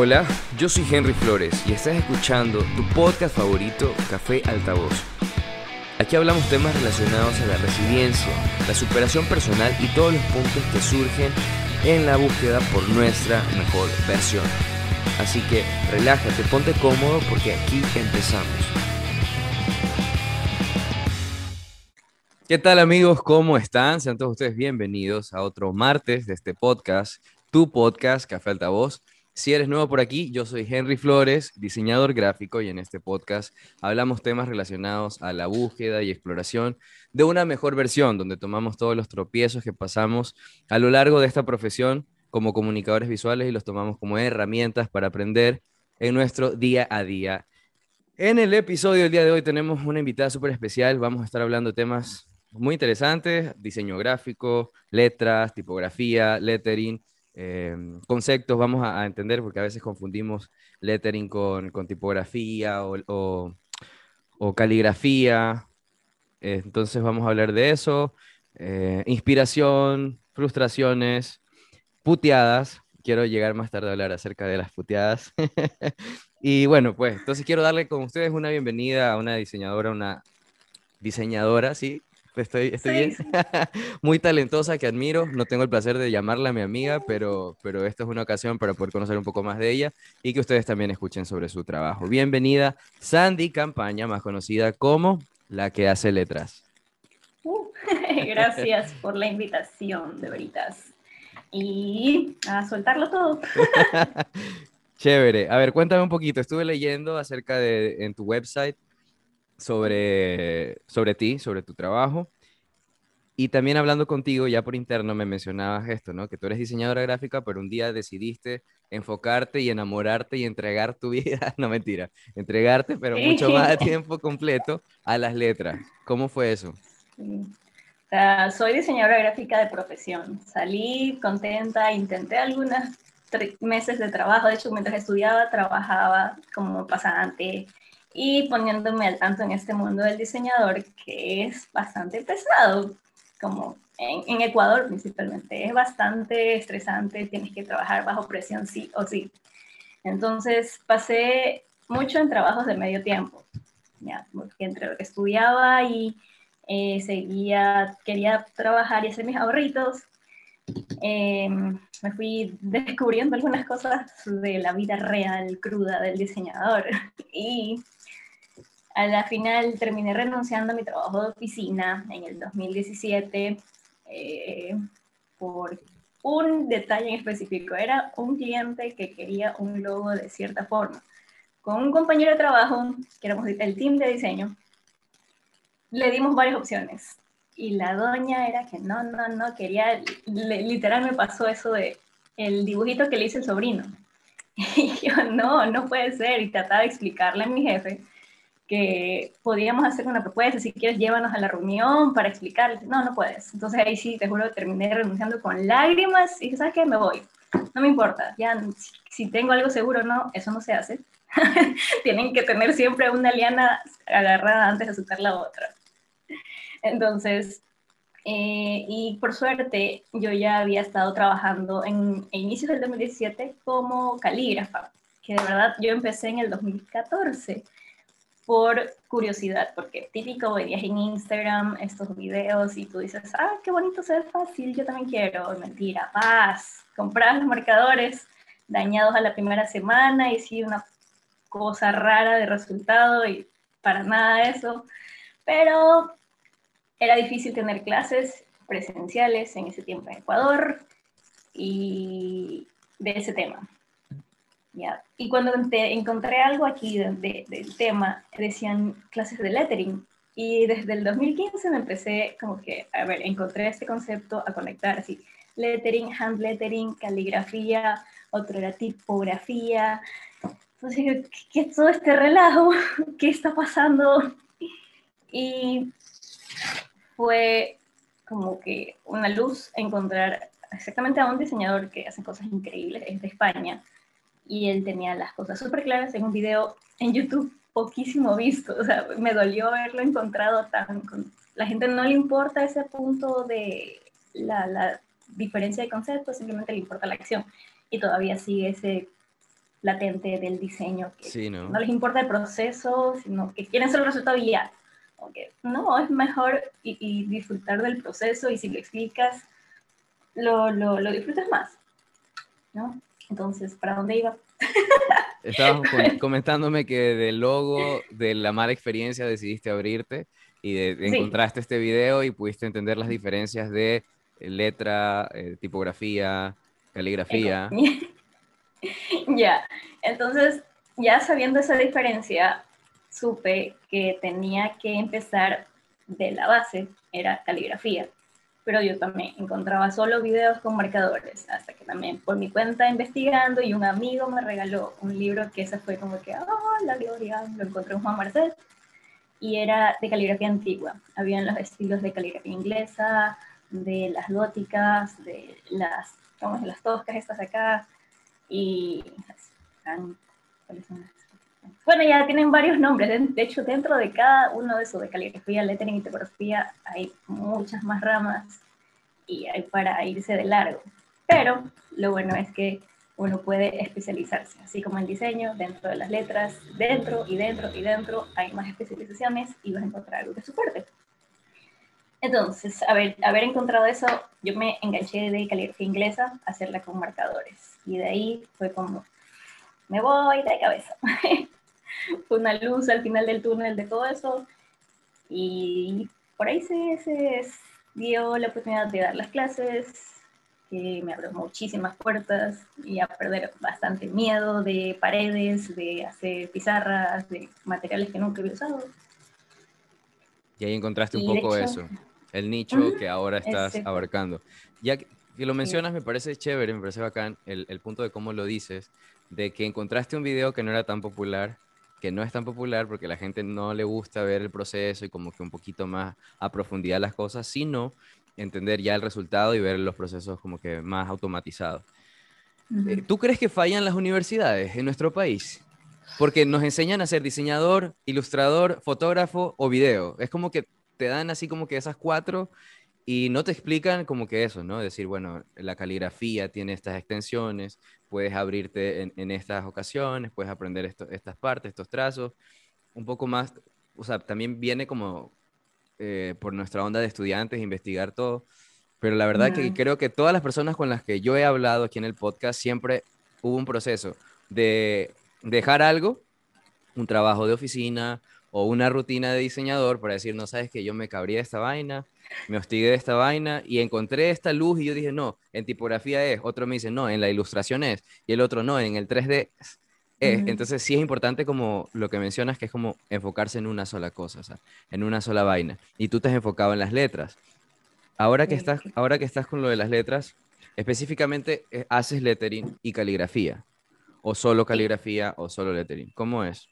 Hola, yo soy Henry Flores y estás escuchando tu podcast favorito, Café Altavoz. Aquí hablamos temas relacionados a la resiliencia, la superación personal y todos los puntos que surgen en la búsqueda por nuestra mejor versión. Así que relájate, ponte cómodo porque aquí empezamos. ¿Qué tal amigos? ¿Cómo están? Sean todos ustedes bienvenidos a otro martes de este podcast, tu podcast Café Altavoz. Si eres nuevo por aquí, yo soy Henry Flores, diseñador gráfico, y en este podcast hablamos temas relacionados a la búsqueda y exploración de una mejor versión, donde tomamos todos los tropiezos que pasamos a lo largo de esta profesión como comunicadores visuales y los tomamos como herramientas para aprender en nuestro día a día. En el episodio del día de hoy tenemos una invitada súper especial. Vamos a estar hablando de temas muy interesantes, diseño gráfico, letras, tipografía, lettering eh, conceptos vamos a, entender, porque a veces confundimos lettering con, tipografía o, caligrafía. Entonces vamos a hablar de eso. Eh, inspiración, frustraciones, puteadas. Quiero llegar más tarde a hablar acerca de las puteadas. y bueno, pues entonces quiero darle con ustedes una bienvenida a una diseñadora, una diseñadora, sí, Estoy, estoy bien. Muy talentosa que admiro. No tengo el placer de llamarla mi amiga, pero, pero esta es una ocasión para poder conocer un poco más de ella y que ustedes también escuchen sobre su trabajo. Bienvenida, Sandy Campaña, más conocida como la que hace letras. Uh, gracias por la invitación, de veritas. Y a soltarlo todo. Chévere. A ver, cuéntame un poquito. Estuve leyendo acerca de en tu website sobre, sobre ti, sobre tu trabajo. Y también hablando contigo, ya por interno me mencionabas esto, ¿no? Que tú eres diseñadora gráfica, pero un día decidiste enfocarte y enamorarte y entregar tu vida, no mentira, entregarte, pero mucho más de tiempo completo a las letras. ¿Cómo fue eso? soy diseñadora gráfica de profesión. Salí contenta, intenté algunos meses de trabajo. De hecho, mientras estudiaba, trabajaba como pasante y poniéndome al tanto en este mundo del diseñador que es bastante pesado, como en, Ecuador principalmente, es bastante estresante, tienes que trabajar bajo presión sí o sí. Entonces pasé mucho en trabajos de medio tiempo, ya, porque entre lo que estudiaba y eh, seguía, quería trabajar y hacer mis ahorritos, em, me fui descubriendo algunas cosas de la vida real, cruda del diseñador. Y a la final terminé renunciando a mi trabajo de oficina en el 2017 eh, por un detalle en específico. Era un cliente que quería un logo de cierta forma. Con un compañero de trabajo, que éramos el team de diseño, le dimos varias opciones. Y la doña era que no, no, no, quería, literal me pasó eso de el dibujito que le hice el sobrino. Y yo, no, no puede ser. Y trataba de explicarle a mi jefe que podíamos hacer una propuesta, si quieres llévanos a la reunión para explicarles. No, no puedes. Entonces ahí sí, te juro, terminé renunciando con lágrimas y ¿sabes qué? Me voy. No me importa, ya si, tengo algo seguro o no, eso no se hace. Tienen que tener siempre una liana agarrada antes de soltar la otra. Entonces, eh, y por suerte, yo ya había estado trabajando en, en inicios del 2017 como calígrafa, que de verdad yo empecé en el 2014 por curiosidad, porque típico veías en Instagram estos videos y tú dices, ah, qué bonito, se ve fácil, yo también quiero. Mentira, paz, compras los marcadores dañados a la primera semana y sí, una cosa rara de resultado y para nada eso. Pero era difícil tener clases presenciales en ese tiempo en Ecuador y de ese tema. Y cuando encontré algo aquí del tema, decían clases de lettering. Y desde el 2015 me empecé como que, a ver, encontré este concepto a conectar así. Lettering, hand lettering, caligrafía, otro era tipografía. Entonces, ¿qué, es todo este relajo? ¿Qué está pasando? Y fue como que una luz encontrar exactamente a un diseñador que hace cosas increíbles, es de España, y él tenía las cosas súper claras en un video en YouTube poquísimo visto, o sea, me dolió haberlo encontrado tan... La gente no le importa ese punto de la, la diferencia de conceptos, simplemente le importa la acción y todavía sigue ese latente del diseño, que ¿no? les importa el proceso, sino que quieren solo el resultado y ya. no, es mejor y, disfrutar del proceso y si lo explicas, lo, lo, lo disfrutas más, ¿no? Entonces, ¿para dónde iba? Estabas comentándome que del logo, de la mala experiencia, decidiste abrirte y encontraste este video y pudiste entender las diferencias de letra, eh, tipografía, caligrafía. ya, entonces ya sabiendo esa diferencia, supe que tenía que empezar de la base, era caligrafía. Pero yo también encontraba solo videos con marcadores, hasta que también por mi cuenta investigando y un amigo me regaló un libro que ese fue como que, oh, la gloria, lo encontré en Juan Marcel, y era de caligrafía antigua. Habían los estilos de caligrafía inglesa, de las góticas, de las, vamos, las toscas estas acá, y bueno, ya tienen varios nombres. De hecho, dentro de cada uno de esos, de caligrafía, lettering y tipografía, hay muchas más ramas y hay para irse de largo. Pero lo bueno es que uno puede especializarse, así como en diseño, dentro de las letras, dentro y dentro y dentro hay más especializaciones y vas a encontrar algo que su fuerte. Entonces, haber, haber encontrado eso, yo me enganché de caligrafía inglesa a hacerla con marcadores. Y de ahí fue como, me voy de cabeza. una luz al final del túnel de todo eso. Y por ahí se, se dio la oportunidad de dar las clases, que me abrió muchísimas puertas y a perder bastante miedo de paredes, de hacer pizarras, de materiales que nunca había usado. Y ahí encontraste un poco eso el nicho que ahora estás abarcando. Ya que lo mencionas, me parece chévere, me parece bacán el, el, punto de cómo lo dices, de que encontraste un video que no era tan popular, que no es tan popular porque la gente no le gusta ver el proceso y como que un poquito más a profundidad las cosas, sino entender ya el resultado y ver los procesos como que más automatizados. Eh, ¿Tú crees que fallan las universidades en nuestro país? Porque nos enseñan a ser diseñador, ilustrador, fotógrafo o video. Es como que te dan así como que esas cuatro y no te explican como que eso, ¿no? Decir, bueno, la caligrafía tiene estas extensiones, puedes abrirte en, estas ocasiones, puedes aprender estas partes, estos trazos, un poco más, o sea, también viene como eh, por nuestra onda de estudiantes, investigar todo, pero la verdad que creo que todas las personas con las que yo he hablado aquí en el podcast siempre hubo un proceso de dejar algo, un trabajo de oficina, o una rutina de diseñador para decir, no sabes que yo me cabría de esta vaina, me hostigué de esta vaina y encontré esta luz y yo dije, no, en tipografía es, otro me dice, no, en la ilustración es, y el otro no, en el 3D es. Entonces sí es importante como lo que mencionas, que es como enfocarse en una sola cosa, o sea, en una sola vaina. Y tú te has enfocado en las letras. Ahora que, estás, ahora que estás con lo de las letras, específicamente eh, haces lettering y caligrafía, o solo caligrafía o solo lettering. ¿Cómo es?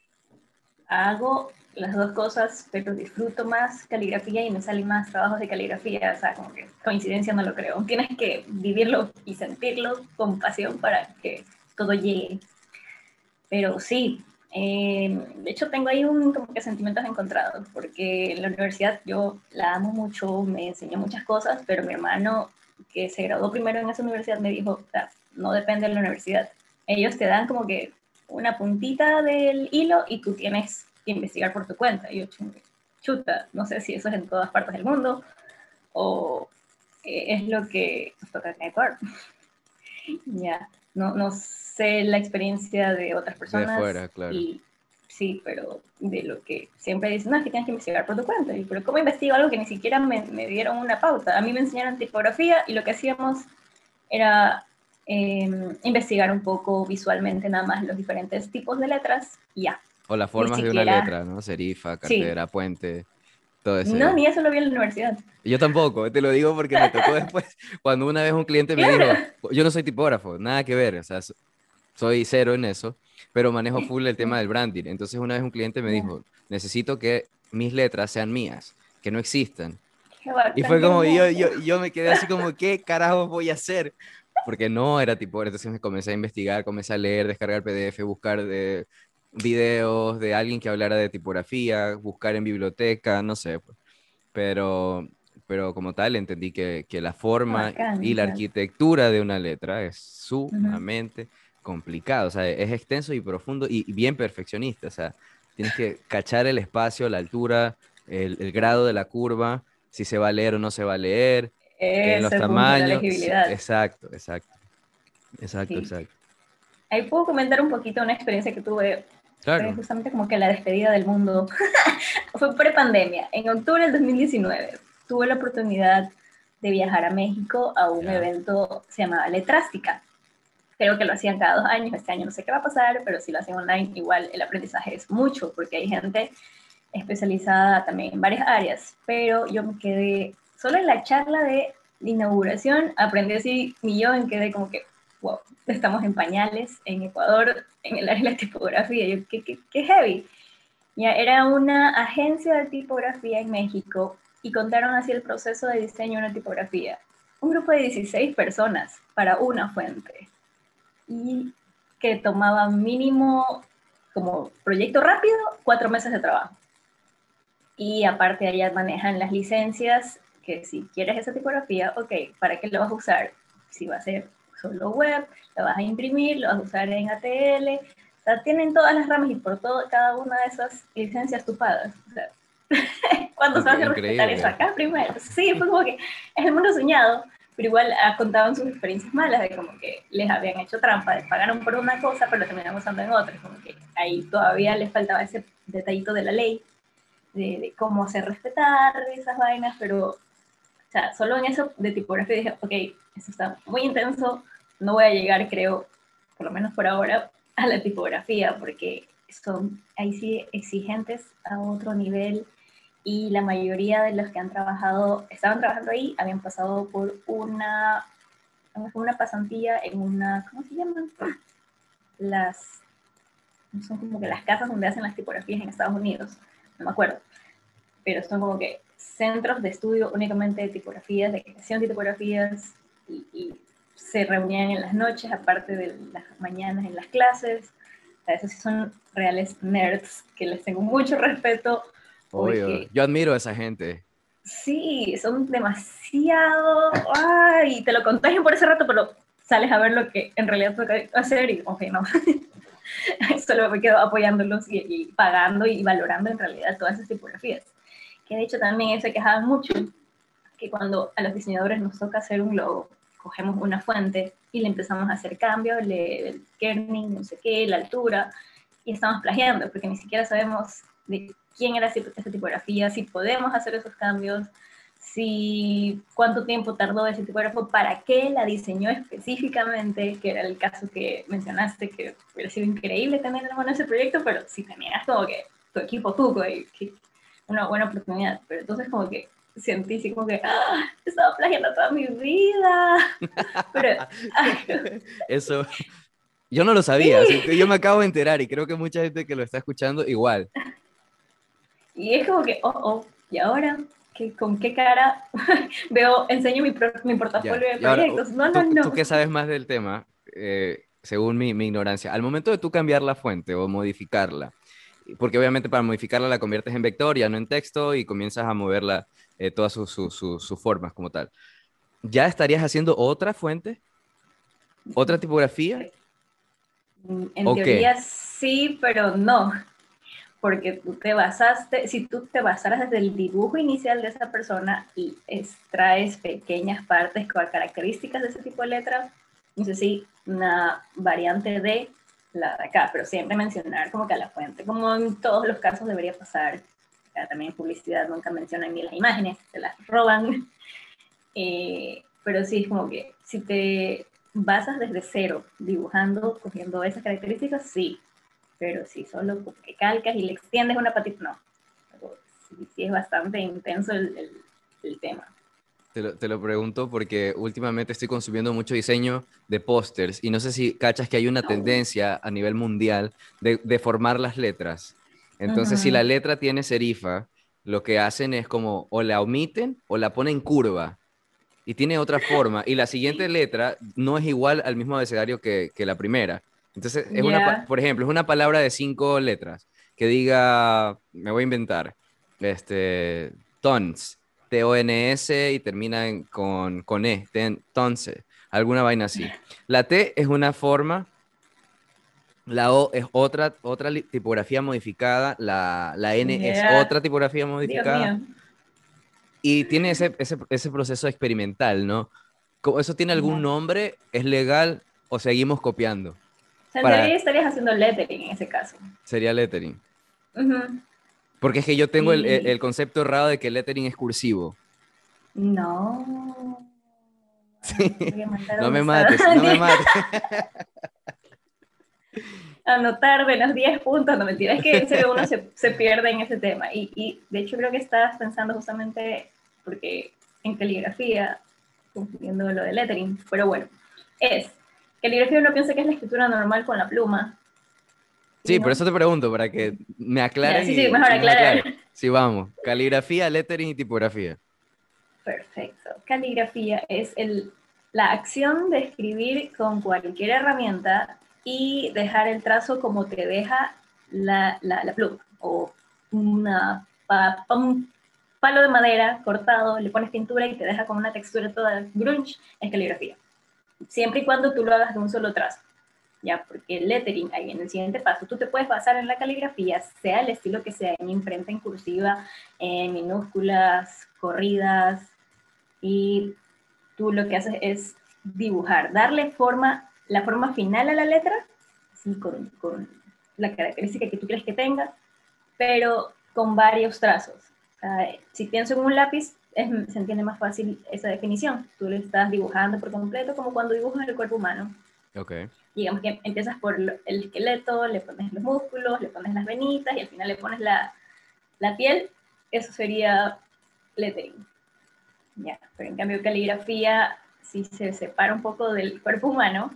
Hago las dos cosas, pero disfruto más caligrafía y me salen más trabajos de caligrafía. O sea, como que coincidencia no lo creo. Tienes que vivirlo y sentirlo con pasión para que todo llegue. Pero sí, eh, de hecho tengo ahí un como que sentimientos encontrados, porque en la universidad yo la amo mucho, me enseñó muchas cosas, pero mi hermano que se graduó primero en esa universidad me dijo, o sea, no depende de la universidad. Ellos te dan como que una puntita del hilo y tú tienes investigar por tu cuenta. Y yo, chuta, no sé si eso es en todas partes del mundo o es lo que nos toca en Ecuador. ya, no, no sé la experiencia de otras personas. De fuera, claro. Y, sí, pero de lo que siempre dicen, no, es que tienes que investigar por tu cuenta. Y, pero ¿cómo investigo algo que ni siquiera me, me dieron una pauta? A mí me enseñaron tipografía y lo que hacíamos era em, investigar un poco visualmente nada más los diferentes tipos de letras y ya. O las formas de una letra, ¿no? Serifa, cartera, puente, todo eso. No, ni eso lo vi en la universidad. Yo tampoco, te lo digo porque me tocó después, cuando una vez un cliente me dijo, yo no soy tipógrafo, nada que ver, o sea, soy cero en eso, pero manejo full el tema del branding. Entonces una vez un cliente me dijo, necesito que mis letras sean mías, que no existan. Y fue como, yo, yo, yo me quedé así como, ¿qué carajo voy a hacer? Porque no era tipo, entonces me comencé a investigar, comencé a leer, descargar PDF, buscar de videos de alguien que hablara de tipografía, buscar en biblioteca, no sé. Pues. Pero, pero como tal entendí que, que la forma y la arquitectura de una letra es sumamente complicado, o sea, es extenso y profundo y bien perfeccionista, o sea, tienes que cachar el espacio, la altura, el, grado de la curva, si se va a leer o no se va a leer, en los tamaños. exacto, exacto. Exacto, exacto. Ahí puedo comentar un poquito una experiencia que tuve. Claro. justamente como que la despedida del mundo. Fue pre-pandemia. En octubre del 2019 tuve la oportunidad de viajar a México a un evento se llamaba Letrástica. Creo que lo hacían cada dos años, este año no sé qué va a pasar, pero si lo hacen online, igual el aprendizaje es mucho, porque hay gente especializada también en varias áreas, pero yo me quedé, solo en la charla de inauguración, aprendí así millón, quedé como que, wow, estamos en pañales en Ecuador, en el área de la tipografía, yo, qué, qué, qué heavy. Ya era una agencia de tipografía en México y contaron así el proceso de diseño de una tipografía. Un grupo de 16 personas para una fuente y que tomaba mínimo como proyecto rápido cuatro meses de trabajo. Y aparte allá manejan las licencias, que si quieres esa tipografía, ok, ¿para qué lo vas a usar? Si va a ser solo web, lo vas a imprimir, lo vas a usar en ATL, o sea, tienen todas las ramas y por todo, cada una de esas licencias tupadas. O sea, ¿Cuándo se va a respetar eso acá primero? Sí, fue como que es el mundo soñado, pero igual ah, contaban sus experiencias malas de como que les habían hecho trampa, les pagaron por una cosa, pero lo terminaron usando en otra, como que ahí todavía les faltaba ese detallito de la ley, de, cómo hacer respetar esas vainas, pero, sea, solo en eso de tipografía dije, ok, eso está muy intenso, no voy a llegar, creo, por lo menos por ahora, a la tipografía, porque son ahí sí exigentes a otro nivel y la mayoría de los que han trabajado, estaban trabajando ahí, habían pasado por una, una pasantía en una, ¿cómo se llaman? Las, son como que las casas donde hacen las tipografías en Estados Unidos, no me acuerdo, pero son como que centros de estudio únicamente de tipografías, de creación de tipografías, y, y se reunían en las noches, aparte de las mañanas en las clases. O sea, esos son reales nerds que les tengo mucho respeto Obvio. Yo admiro a esa gente. Sí, son demasiado. Ay, te lo contagian por ese rato, pero sales a ver lo que en realidad toca hacer y, ok, no. Solo me quedo apoyándolos y, pagando y valorando en realidad todas esas tipografías. Que de hecho también se quejaban mucho que cuando a los diseñadores nos toca hacer un logo, cogemos una fuente y le empezamos a hacer cambios, le, el kerning, no sé qué, la altura, y estamos plagiando, porque ni siquiera sabemos de quién era esa tipografía, si podemos hacer esos cambios, si cuánto tiempo tardó ese tipógrafo, para qué la diseñó específicamente, que era el caso que mencionaste, que hubiera sido increíble tener en ese proyecto, pero si tenías como que tu equipo tuvo una buena oportunidad, pero entonces como que sentí como que ¡Ah! estaba plagiando toda mi vida. Pero, Eso, yo no lo sabía, yo me acabo de enterar y creo que mucha gente que lo está escuchando igual. Y es como que, oh, oh, ¿y ahora? ¿Qué, ¿Con qué cara veo, enseño mi, mi portafolio de proyectos? no, no, no. Tú que sabes más del tema, eh, según mi, mi, ignorancia, al momento de tú cambiar la fuente o modificarla, porque obviamente para modificarla la conviertes en vector, ya no en texto, y comienzas a moverla eh, todas sus su, su, formas como tal. ¿Ya estarías haciendo otra fuente? ¿Otra tipografía? En teoría sí, pero no porque tú te basaste, si tú te basaras desde el dibujo inicial de esa persona y extraes pequeñas partes con características de ese tipo de letras, no sé si una variante de la de acá, pero siempre mencionar como que a la fuente, como en todos los casos debería pasar. también en publicidad nunca mencionan ni las imágenes, se las roban. Eh, pero sí, es como que si te basas desde cero, dibujando, cogiendo esas características, sí, pero si solo que calcas y le extiendes una patita, no. sí, es bastante intenso el, tema. Te lo, te lo, pregunto porque últimamente estoy consumiendo mucho diseño de pósters y no sé si cachas que hay una tendencia a nivel mundial de, de formar las letras. Entonces, si la letra tiene serifa, lo que hacen es como o la omiten o la ponen curva y tiene otra forma y la siguiente letra no es igual al mismo abecedario que, que la primera. Entonces, es una, por ejemplo, es una palabra de cinco letras que diga, me voy a inventar, este, tons, T-O-N-S y termina con, con E, tons, alguna vaina así. La T es una forma La O es otra, otra tipografía modificada, la, la N es otra tipografía modificada. Y tiene ese, ese, ese, proceso experimental, ¿no? ¿Eso tiene algún nombre? ¿Es legal o seguimos copiando? O sea, estarías haciendo lettering en ese caso. Sería lettering. Porque es que yo tengo el, el, concepto errado de que lettering es cursivo. No. No me mates, no me mates. Anotar de los 10 puntos, no mentira, es que en uno se, se, pierde en ese tema. Y, y, de hecho creo que estás pensando justamente, porque en caligrafía, confundiendo lo de lettering, pero bueno, es, caligrafía uno piensa que es la escritura normal con la pluma. Sí, por eso te pregunto, para que me aclaren. sí, sí, mejor aclarar. Sí, vamos, caligrafía, lettering y tipografía. Perfecto. Caligrafía es el, la acción de escribir con cualquier herramienta y dejar el trazo como te deja la, la, pluma o una, un palo de madera cortado, le pones pintura y te deja con una textura toda grunge, es caligrafía. Siempre y cuando tú lo hagas de un solo trazo. Ya, porque el lettering, ahí en el siguiente paso, tú te puedes basar en la caligrafía, sea el estilo que sea, en imprenta en cursiva, en minúsculas, corridas, y tú lo que haces es dibujar, darle forma, la forma final a la letra, así con, con la característica que tú crees que tenga, pero con varios trazos. si pienso en un lápiz, se entiende más fácil esa definición. Tú le estás dibujando por completo como cuando dibujas el cuerpo humano. Okay. Digamos que empiezas por el esqueleto, le pones los músculos, le pones las venitas y al final le pones la, la piel. Eso sería lettering. Ya, pero en cambio caligrafía sí se separa un poco del cuerpo humano,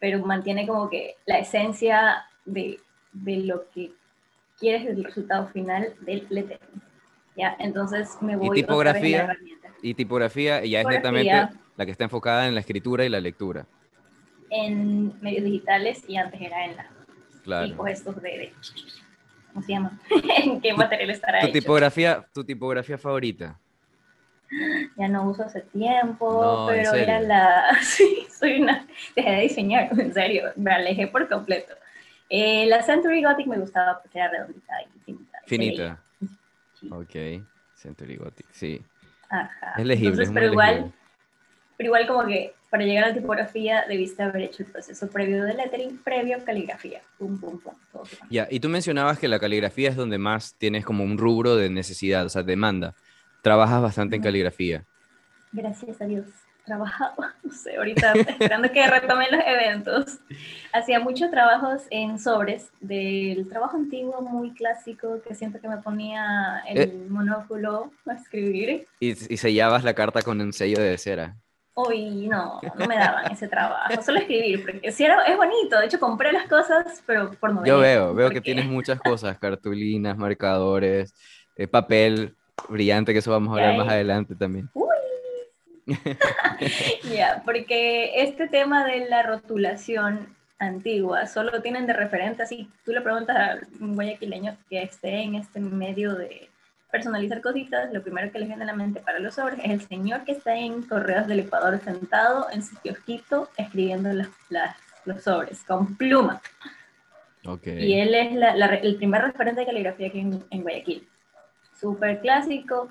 pero mantiene como que la esencia de, de lo que quieres del resultado final del lettering. Ya, entonces me voy ¿Y tipografía? Otra vez y tipografía ya es netamente la que está enfocada en la escritura y la lectura. En medios digitales y antes era en la claro. tipos estos de, de ¿cómo se llama? ¿En qué material estará tu Tipografía, ¿Tu tipografía favorita? ya no uso hace tiempo, pero era la... Sí, soy una... Dejé de diseñar, en serio, me alejé por completo. Eh, la Century Gothic me gustaba porque era redondita y finita. Finita. Ok, Century Gothic, sí. Ajá. Es legible, pero igual, pero igual como que para llegar a la tipografía debiste haber hecho el proceso previo de lettering, previo caligrafía. Pum, pum, pum. Ya, y tú mencionabas que la caligrafía es donde más tienes como un rubro de necesidad, o sea, demanda trabajas bastante en caligrafía. Gracias a Dios. Trabajaba, no sé, ahorita esperando que retomen los eventos. Hacía muchos trabajos en sobres del trabajo antiguo, muy clásico, que siento que me ponía el eh. monóculo a escribir. Y, y sellabas la carta con un sello de cera. Uy, no, no me daban ese trabajo, solo escribir, porque si era, es bonito, de hecho compré las cosas, pero por no Yo veo, veo que tienes muchas cosas, cartulinas, marcadores, eh, papel, brillante, que eso vamos a hablar más adelante también. Uy. ya, porque este tema de la rotulación antigua solo tienen de referente, así tú le preguntas a un guayaquileño que esté en este medio de personalizar cositas, lo primero que le viene a la mente para los sobres es el señor que está en Correos del Ecuador sentado en su kiosquito escribiendo las, los sobres con pluma. Okay. Y él es la, el primer referente de caligrafía aquí en Guayaquil súper clásico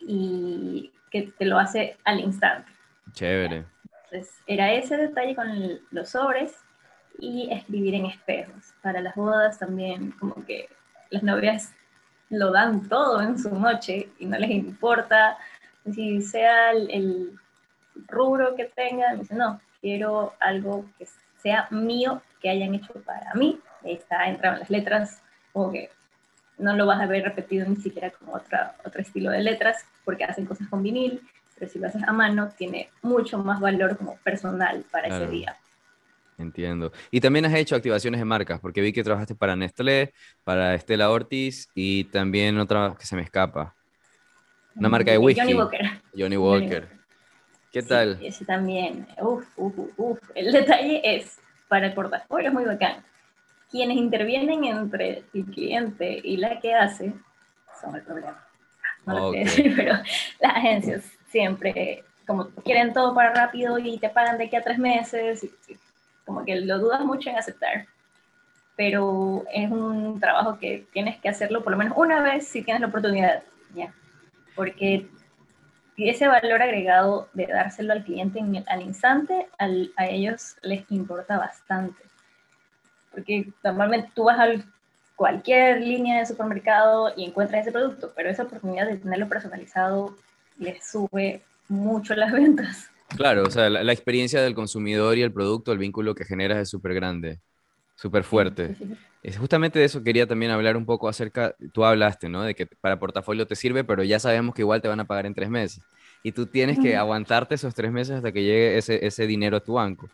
y que te lo hace al instante. Chévere. Entonces, era ese detalle con los sobres y escribir en espejos. Para las bodas también, como que las novias lo dan todo en su noche y no les importa si sea el, rubro que tengan. Dicen, no, quiero algo que sea mío, que hayan hecho para mí. Ahí está, entran las letras, como que no lo vas a ver repetido ni siquiera como otra, otro estilo de letras, porque hacen cosas con vinil, pero si lo haces a mano, tiene mucho más valor como personal para ese día. Entiendo. Y también has hecho activaciones de marcas, porque vi que trabajaste para Nestlé, para Estela Ortiz y también otra que se me escapa. Una marca de whisky. Johnny Walker. Johnny Walker. ¿Qué tal? ese también. Uf, uf, uf. El detalle es, para el portafolio es muy bacán quienes intervienen entre el cliente y la que hace son el problema. No lo decir, pero las agencias siempre como quieren todo para rápido y te pagan de aquí a tres meses, y, como que lo dudas mucho en aceptar. pero es un trabajo que tienes que hacerlo por lo menos una vez si tienes la oportunidad, ¿ya? Porque ese valor agregado de dárselo al cliente en al instante, a ellos les importa bastante. Porque normalmente tú vas a cualquier línea de supermercado y encuentras ese producto, pero esa oportunidad de tenerlo personalizado les sube mucho las ventas. Claro, o sea, la, experiencia del consumidor y el producto, el vínculo que generas es súper grande, súper fuerte. Es justamente de eso quería también hablar un poco acerca, tú hablaste, ¿no? De que para portafolio te sirve, pero ya sabemos que igual te van a pagar en tres meses. Y tú tienes que aguantarte esos tres meses hasta que llegue ese, ese dinero a tu banco.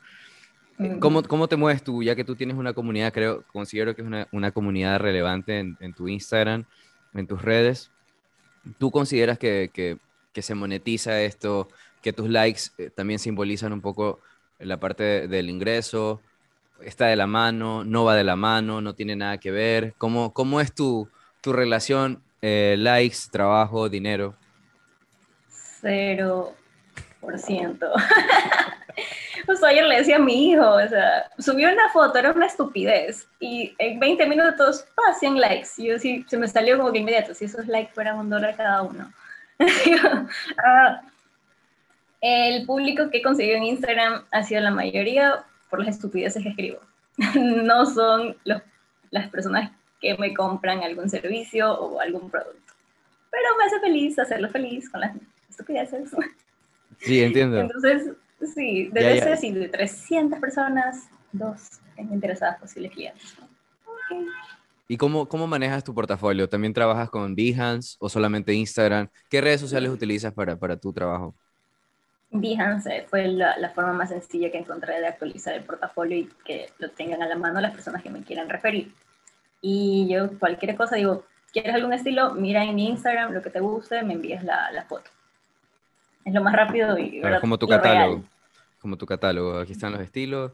Eh, ¿Cómo, ¿Cómo, te mueves tú, ya que tú tienes una comunidad, creo, considero que es una, una comunidad relevante en, en, tu Instagram, en tus redes? ¿Tú consideras que, que, que se monetiza esto? Que tus likes eh, también simbolizan un poco la parte del ingreso, está de la mano, no va de la mano, no tiene nada que ver. ¿Cómo, cómo es tu, tu relación eh, likes, trabajo, dinero? Cero por ciento. Justo ayer le decía a mi hijo, o sea, subió una foto, era una estupidez, y en 20 minutos, ah, 100 likes. Yo sí, se me salió como que inmediato, si esos likes fueran un dólar cada uno. ah, el público que he conseguido en Instagram ha sido la mayoría por las estupideces que escribo. no son las personas que me compran algún servicio o algún producto. Pero me hace feliz hacerlo feliz con las estupideces. Sí, entiendo. Entonces, sí, debe ser así, de 300 personas, dos interesadas posibles clientes. ¿Y cómo, cómo manejas tu portafolio? ¿También trabajas con Behance o solamente Instagram? ¿Qué redes sociales utilizas para, para tu trabajo? Behance fue la, forma más sencilla que encontré de actualizar el portafolio y que lo tengan a la mano las personas que me quieran referir. Y yo cualquier cosa digo, ¿quieres algún estilo? Mira en mi Instagram lo que te guste, me envías la, la foto. Es lo más rápido y... como tu catálogo. Como tu catálogo. Aquí están los estilos,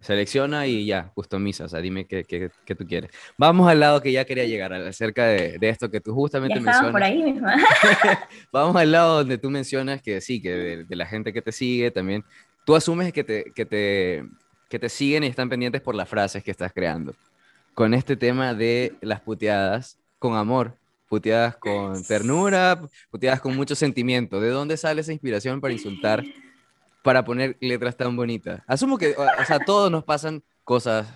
Selecciona y ya, customiza, o sea, dime qué, qué, qué, tú quieres. Vamos al lado que ya quería llegar, acerca de, de esto que tú justamente mencionas. por ahí mismo. Vamos al lado donde tú mencionas que sí, que de, la gente que te sigue también, tú asumes que te, que, te, que te siguen y están pendientes por las frases que estás creando. Con este tema de las puteadas con amor, puteadas con ternura, puteadas con mucho sentimiento. ¿De dónde sale esa inspiración para insultar para poner letras tan bonitas. Asumo que, o sea, todos nos pasan cosas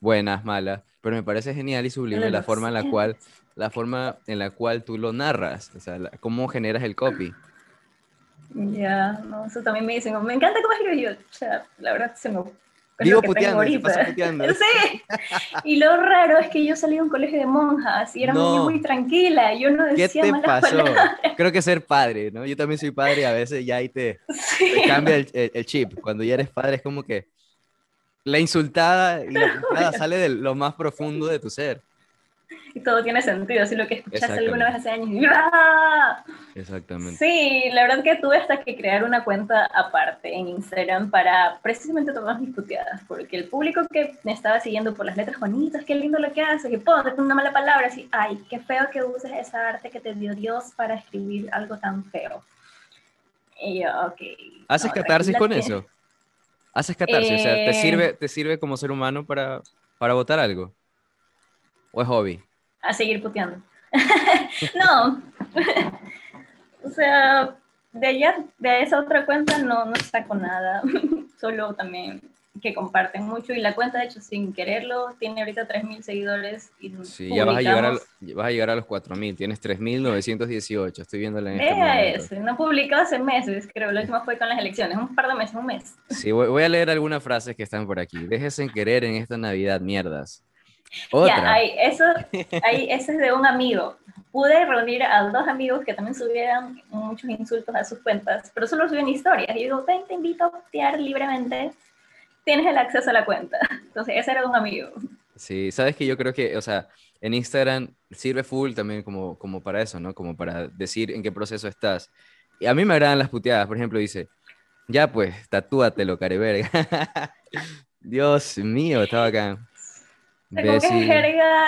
buenas, malas, pero me parece genial y sublime la forma en la cual, la forma en la cual tú lo narras, o sea, cómo generas el copy. Ya, no, eso también me dicen, me encanta cómo escribes yo, o sea, la verdad se me Vivo puteando, puteando. Sí. Y lo raro es que yo salí de un colegio de monjas y era muy tranquila. Yo no decía ¿Qué te pasó? Creo que ser padre, ¿no? Yo también soy padre y a veces ya ahí te, cambia el, el, chip. Cuando ya eres padre es como que la insultada y la insultada sale de lo más profundo de tu ser y todo tiene sentido, así lo que escuchaste alguna vez hace años. ¡ah! Exactamente. Sí, la verdad que tuve hasta que crear una cuenta aparte en Instagram para precisamente tomar mis puteadas, porque el público que me estaba siguiendo por las letras bonitas, qué lindo lo que hace, que ponte una mala palabra, así, ay, qué feo que uses esa arte que te dio Dios para escribir algo tan feo. Y yo, ok. ¿Haces catarsis con eso? ¿Haces catarsis? o sea, ¿te eh, sirve, ¿te sirve como ser humano para, para votar algo? ¿O es hobby? A seguir puteando. no. o sea, de allá, de esa otra cuenta no, no saco nada. Solo también que comparten mucho y la cuenta, de hecho, sin quererlo, tiene ahorita 3.000 seguidores. Y sí, ya vas a, llegar a, vas a llegar a los 4.000, tienes 3.918, estoy viéndola en este eso, no publicado hace meses, creo, lo último fue con las elecciones, un par de meses, un mes. Sí, voy, voy a leer algunas frases que están por aquí. Déjese en querer en esta Navidad, mierdas. Ya, hay, eso, hay, ese es de un amigo. Pude reunir a dos amigos que también subieran muchos insultos a sus cuentas, pero solo suben historias. Y digo, ven, te invito a postear libremente, tienes el acceso a la cuenta. Entonces, ese era de un amigo. Sí, sabes que yo creo que, o sea, en Instagram sirve full también como, como para eso, ¿no? Como para decir en qué proceso estás. Y a mí me agradan las puteadas, por ejemplo, dice, ya pues, tatúatelo, careverga. Dios mío, estaba acá. Tengo que jerga.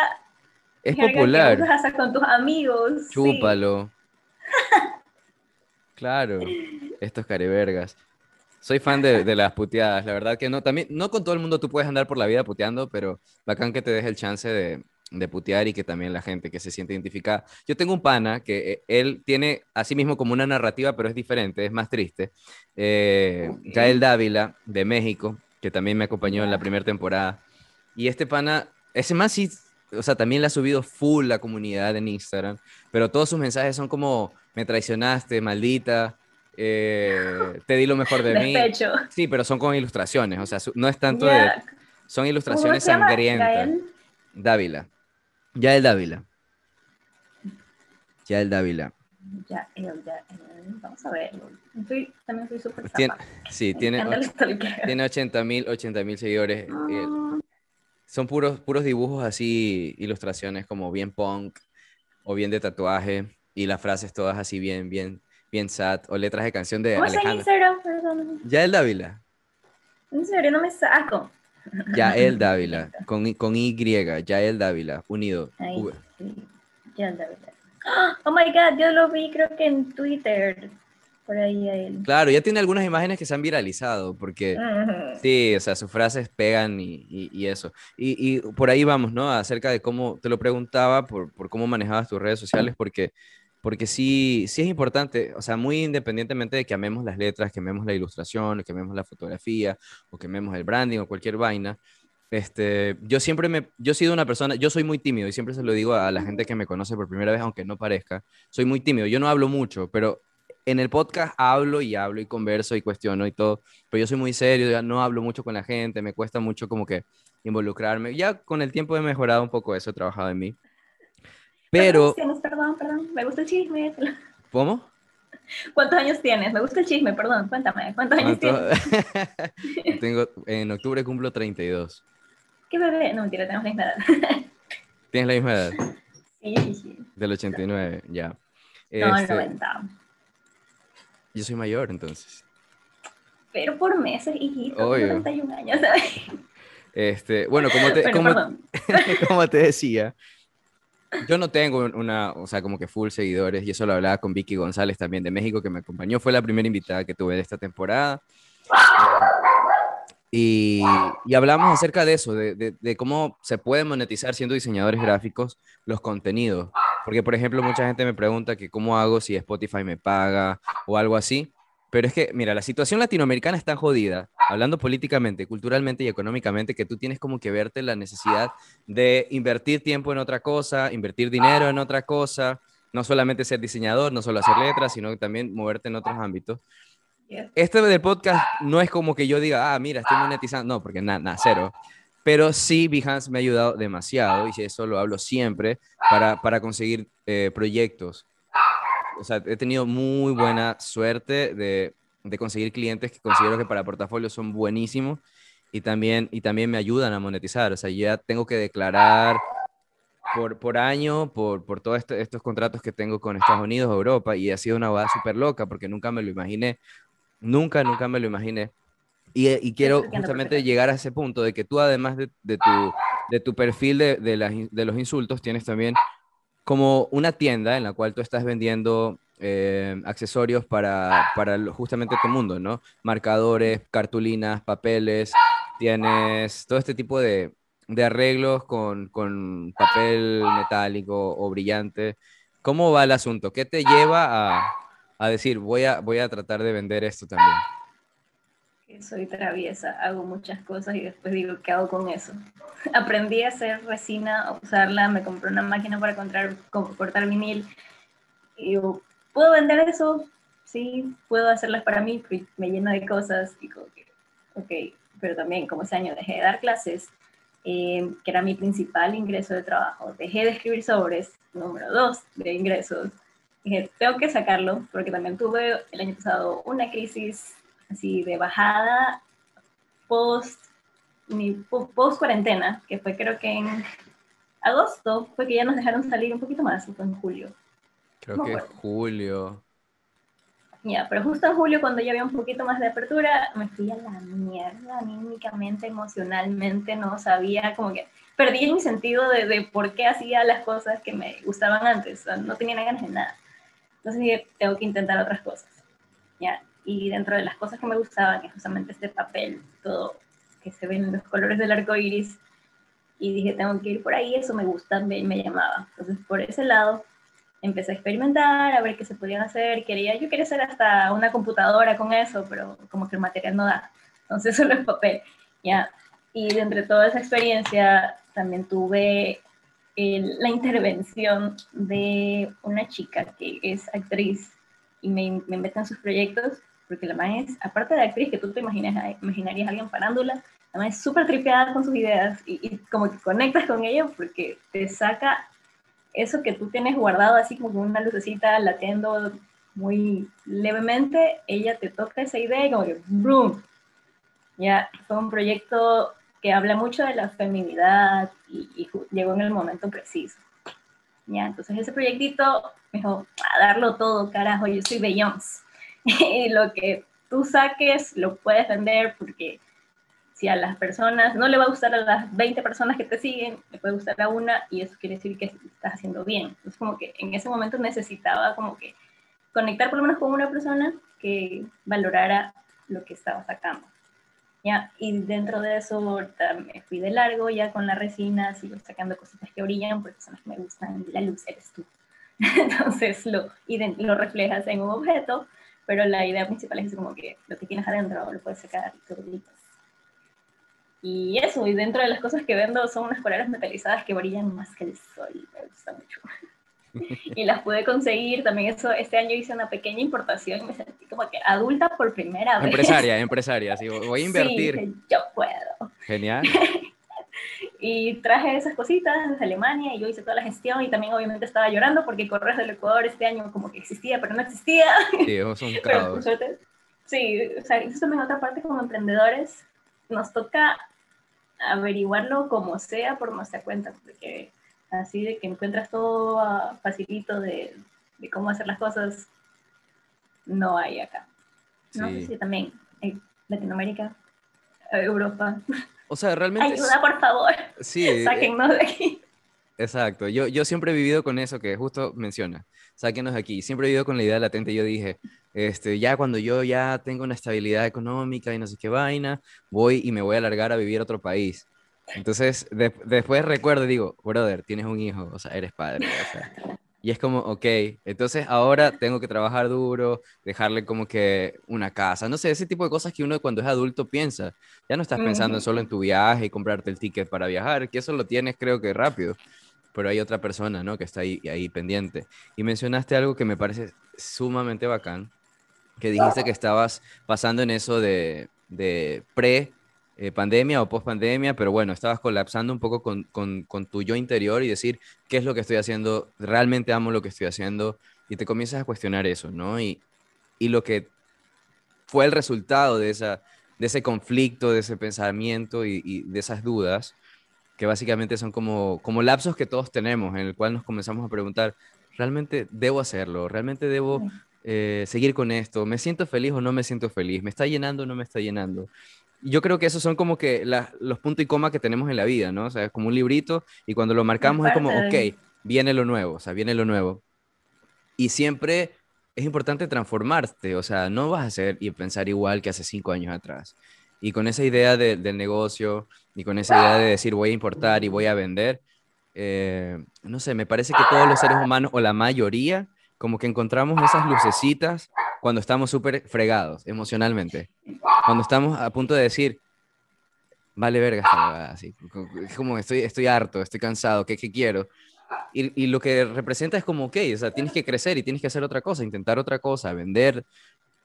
Es popular. Que con tus amigos. Chúpalo. claro, estos carevergas. soy fan de, de, las puteadas, la verdad que no, también, no con todo el mundo tú puedes andar por la vida puteando, pero bacán que te des el chance de, de putear y que también la gente que se siente identificada. Yo tengo un pana que eh, él tiene así mismo como una narrativa, pero es diferente, es más triste. Eh, Gael Dávila, de México, que también me acompañó en la primera temporada. Y este pana, ese más sí, o sea, también le ha subido full la comunidad en Instagram, pero todos sus mensajes son como, me traicionaste, maldita, eh, te di lo mejor de mí. Sí, pero son con ilustraciones, o sea, no es tanto de... Son ilustraciones sangrientas. Dávila. Ya el Dávila. Ya el Dávila. Ya, el, ya, vamos a ver. también soy súper Sí, tiene, tiene 80 mil 80 mil seguidores. Ah. Son puros, puros dibujos así, ilustraciones como bien punk o bien de tatuaje y las frases todas así bien, bien, bien sad o letras de canción de Alejandro. Ya el Dávila. En serio, no me saco. Yael Dávila, con, con Y, Yael Dávila, unido. Yael Dávila. Oh my god, yo lo vi creo que en Twitter. Por ahí él. Claro, ya tiene algunas imágenes que se han viralizado, porque sí, o sea, sus frases pegan y, y, eso. Y, y, por ahí vamos, ¿no? Acerca de cómo, te lo preguntaba por, por cómo manejabas tus redes sociales, porque porque sí, sí es importante, o sea, muy independientemente de que amemos las letras, que amemos la ilustración, que amemos la fotografía, o que amemos el branding o cualquier vaina, este, yo siempre me, yo he sido una persona, yo soy muy tímido y siempre se lo digo a la gente que me conoce por primera vez, aunque no parezca, soy muy tímido, yo no hablo mucho, pero en el podcast hablo y hablo y converso y cuestiono y todo, pero yo soy muy serio, ya no hablo mucho con la gente, me cuesta mucho como que involucrarme, ya con el tiempo he mejorado un poco eso, he trabajado en mí. Pero... Perdón, perdón, me gusta el chisme. ¿Cómo? ¿Cuántos años tienes? Me gusta el chisme, perdón, cuéntame. ¿Cuántos años tienes? Tengo, en octubre cumplo 32. ¿Qué bebé? No, mentira, tenemos la misma edad. ¿Tienes la misma edad? Sí, sí, sí. Del 89, ya. No, el 90. Yo soy mayor, entonces. Pero por meses, hijito. Obvio. 31 años, ¿sabes? Este, bueno, como te, como te decía, yo no tengo una, o sea, como que full seguidores, y eso lo hablaba con Vicky González también de México, que me acompañó, fue la primera invitada que tuve de esta temporada. Y, y hablamos acerca de eso, de, de, de, cómo se puede monetizar siendo diseñadores gráficos los contenidos. Porque, por ejemplo, mucha gente me pregunta que cómo hago si Spotify me paga o algo así. Pero es que, mira, la situación latinoamericana está jodida, hablando políticamente, culturalmente y económicamente, que tú tienes como que verte la necesidad de invertir tiempo en otra cosa, invertir dinero en otra cosa, no solamente ser diseñador, no solo hacer letras, sino también moverte en otros ámbitos. Este del podcast no es como que yo diga, ah, mira, estoy monetizando, no, porque nada, cero. Pero sí, Behance me ha ayudado demasiado y eso lo hablo siempre para, para conseguir eh, proyectos o sea, he tenido muy buena suerte de, de, conseguir clientes que considero que para portafolio son buenísimos y también, y también me ayudan a monetizar. O sea, ya tengo que declarar por, por año, por, por todos este, estos contratos que tengo con Estados Unidos, Europa, y ha sido una boda súper loca porque nunca me lo imaginé. Nunca, nunca me lo imaginé. Y, y quiero justamente llegar a ese punto de que tú, además de, de tu, de tu perfil de, de, de los insultos, tienes también como una tienda en la cual tú estás vendiendo eh, accesorios para, para justamente tu mundo, ¿no? Marcadores, cartulinas, papeles, tienes todo este tipo de, de arreglos con, con, papel metálico o brillante. ¿Cómo va el asunto? ¿Qué te lleva a, a decir, voy a, voy a tratar de vender esto también? Soy traviesa, hago muchas cosas y después digo, ¿qué hago con eso? Aprendí a hacer resina, a usarla, me compré una máquina para cortar, cortar vinil y digo, ¿puedo vender eso? Sí, puedo hacerlas para mí, me lleno de cosas y como que, ok, pero también como ese año dejé de dar clases, eh, que era mi principal ingreso de trabajo, dejé de escribir sobres, número dos de ingresos, dije, tengo que sacarlo porque también tuve el año pasado una crisis así de bajada post, post cuarentena, que fue creo que en agosto, fue que ya nos dejaron salir un poquito más, fue en julio. Creo que julio. Ya, pero justo en julio, cuando ya había un poquito más de apertura, me fui a la mierda anímicamente, emocionalmente, no sabía, como que perdí mi sentido de, de por qué hacía las cosas que me gustaban antes, no tenía ganas de nada. Entonces dije, tengo que intentar otras cosas. Ya, Y dentro de las cosas que me gustaban es justamente este papel, todo que se ven los colores del arco iris. Y dije, tengo que ir por ahí, eso me gusta, me, me llamaba. Entonces, por ese lado, empecé a experimentar, a ver qué se podían hacer. Quería, yo quería hacer hasta una computadora con eso, pero como que el material no da. Entonces, solo es papel. Ya. Y de entre toda esa experiencia, también tuve la intervención de una chica que es actriz y me, me mete en sus proyectos, porque la más es, aparte de actriz, que tú te imaginas, imaginarías a alguien parándula, la más es súper tripeada con sus ideas y, y, como que conectas con ella porque te saca eso que tú tienes guardado así como una lucecita latiendo muy levemente, ella te toca esa idea y como que ¡boom! Ya, fue un proyecto que habla mucho de la feminidad y, llegó en el momento preciso. ¿ya? Entonces ese proyectito me dijo, a darlo todo, carajo, yo soy Beyoncé. y lo que tú saques lo puedes vender porque si a las personas no le va a gustar a las 20 personas que te siguen, le puede gustar a una y eso quiere decir que estás haciendo bien. Entonces como que en ese momento necesitaba como que conectar por lo menos con una persona que valorara lo que estaba sacando. ¿ya? Y dentro de eso me fui de largo ya con la resina, sigo sacando cositas que brillan porque son las que me gustan, la luz eres tú. Entonces lo, lo reflejas en un objeto, pero la idea principal es como que lo que tienes adentro lo puedes sacar todo Y eso, y dentro de las cosas que vendo son unas coreras metalizadas que brillan más que el sol, me gusta mucho. y las pude conseguir. También eso, este año hice una pequeña importación y me sentí como que adulta por primera vez. Empresaria, empresaria, sí, voy a invertir. Sí, yo puedo. Genial. y traje esas cositas desde Alemania y yo hice toda la gestión y también obviamente estaba llorando porque Correos del Ecuador este año como que existía, pero no existía. Sí, un caos. sí, o sea, eso también otra parte como emprendedores nos toca averiguarlo como sea por nuestra cuenta, porque así de que encuentras todo ah, facilito de, de, cómo hacer las cosas, no hay acá. No sé si también en Latinoamérica, Europa. O sea, realmente... Ayuda, por favor. Sí. Eh, Sáquennos de aquí. Exacto. Yo, yo siempre he vivido con eso que justo menciona. Sáquenos de aquí. Siempre he vivido con la idea latente. Yo dije, este, ya cuando yo ya tengo una estabilidad económica y no sé qué vaina, voy y me voy a largar a vivir a otro país. Entonces, después recuerdo y digo, brother, tienes un hijo, o sea, eres padre. O sea, y es como, ok, entonces ahora tengo que trabajar duro, dejarle como que una casa, no sé, ese tipo de cosas que uno cuando es adulto piensa. Ya no estás pensando solo en tu viaje y comprarte el ticket para viajar, que eso lo tienes creo que rápido, pero hay otra persona, ¿no? Que está ahí, ahí pendiente. Y mencionaste algo que me parece sumamente bacán, que dijiste que estabas pasando en eso de, de pre eh, pandemia o post pandemia, pero bueno, estabas colapsando un poco con, con, con, tu yo interior y decir, ¿qué es lo que estoy haciendo? ¿Realmente amo lo que estoy haciendo? Y te comienzas a cuestionar eso, ¿no? Y, y lo que fue el resultado de, esa, de ese conflicto, de ese pensamiento y, y, de esas dudas, que básicamente son como, como lapsos que todos tenemos, en el cual nos comenzamos a preguntar, ¿realmente debo hacerlo? ¿Realmente debo eh, seguir con esto? ¿Me siento feliz o no me siento feliz? ¿Me está llenando o no me está llenando? Yo creo que esos son como que los puntos y coma que tenemos en la vida, ¿no? O sea, es como un librito y cuando lo marcamos es como, ok, viene lo nuevo, o sea, viene lo nuevo. Y siempre es importante transformarte, o sea, no vas a ser y pensar igual que hace cinco años atrás. Y con esa idea del negocio y con esa idea de decir voy a importar y voy a vender, eh, no sé, me parece que todos los seres humanos o la mayoría como que encontramos esas lucecitas cuando estamos súper fregados emocionalmente. Cuando estamos a punto de decir, vale verga así. Como estoy, estoy harto, estoy cansado, ¿qué, qué quiero? Y, y, lo que representa es como, ok, o sea, tienes que crecer y tienes que hacer otra cosa, intentar otra cosa, vender.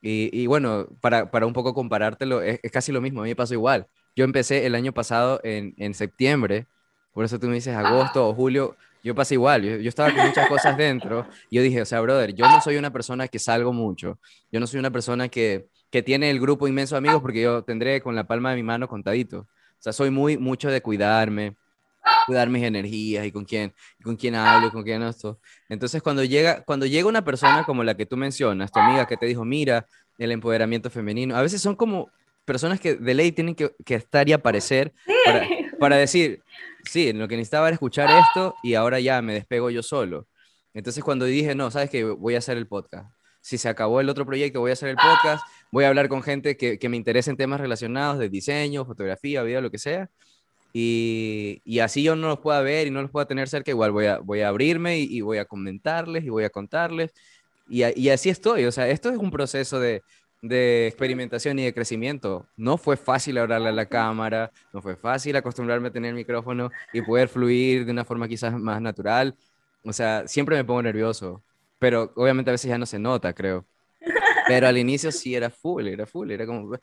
Y, y bueno, para, para, un poco comparártelo, es, casi lo mismo, a mí me pasó igual. Yo empecé el año pasado en, en septiembre, por eso tú me dices agosto o julio, yo pasé igual, yo, yo, estaba con muchas cosas dentro. Y yo dije, o sea, brother, yo no soy una persona que salgo mucho. Yo no soy una persona que, que tiene el grupo inmenso de amigos porque yo tendré con la palma de mi mano contadito. O sea, soy muy mucho de cuidarme, cuidar mis energías y con quién, con quién hablo, con quién no esto. Entonces, cuando llega, cuando llega una persona como la que tú mencionas, tu amiga que te dijo, mira, el empoderamiento femenino, a veces son como personas que de ley tienen que, que estar y aparecer para, para decir, sí, lo que necesitaba era escuchar esto y ahora ya me despego yo solo. Entonces cuando dije, no, sabes que voy a hacer el podcast, si se acabó el otro proyecto, voy a hacer el podcast, voy a hablar con gente que, que me interese en temas relacionados de diseño, fotografía, video, lo que sea. Y, y, así yo no los pueda ver y no los pueda tener cerca, igual voy a, voy a abrirme y, y voy a comentarles y voy a contarles. Y, y, así estoy, o sea, esto es un proceso de, de experimentación y de crecimiento. No fue fácil hablarle a la cámara, no fue fácil acostumbrarme a tener el micrófono y poder fluir de una forma quizás más natural. O sea, siempre me pongo nervioso, pero obviamente a veces ya no se nota, creo. Pero al inicio sí era full, era full, era como,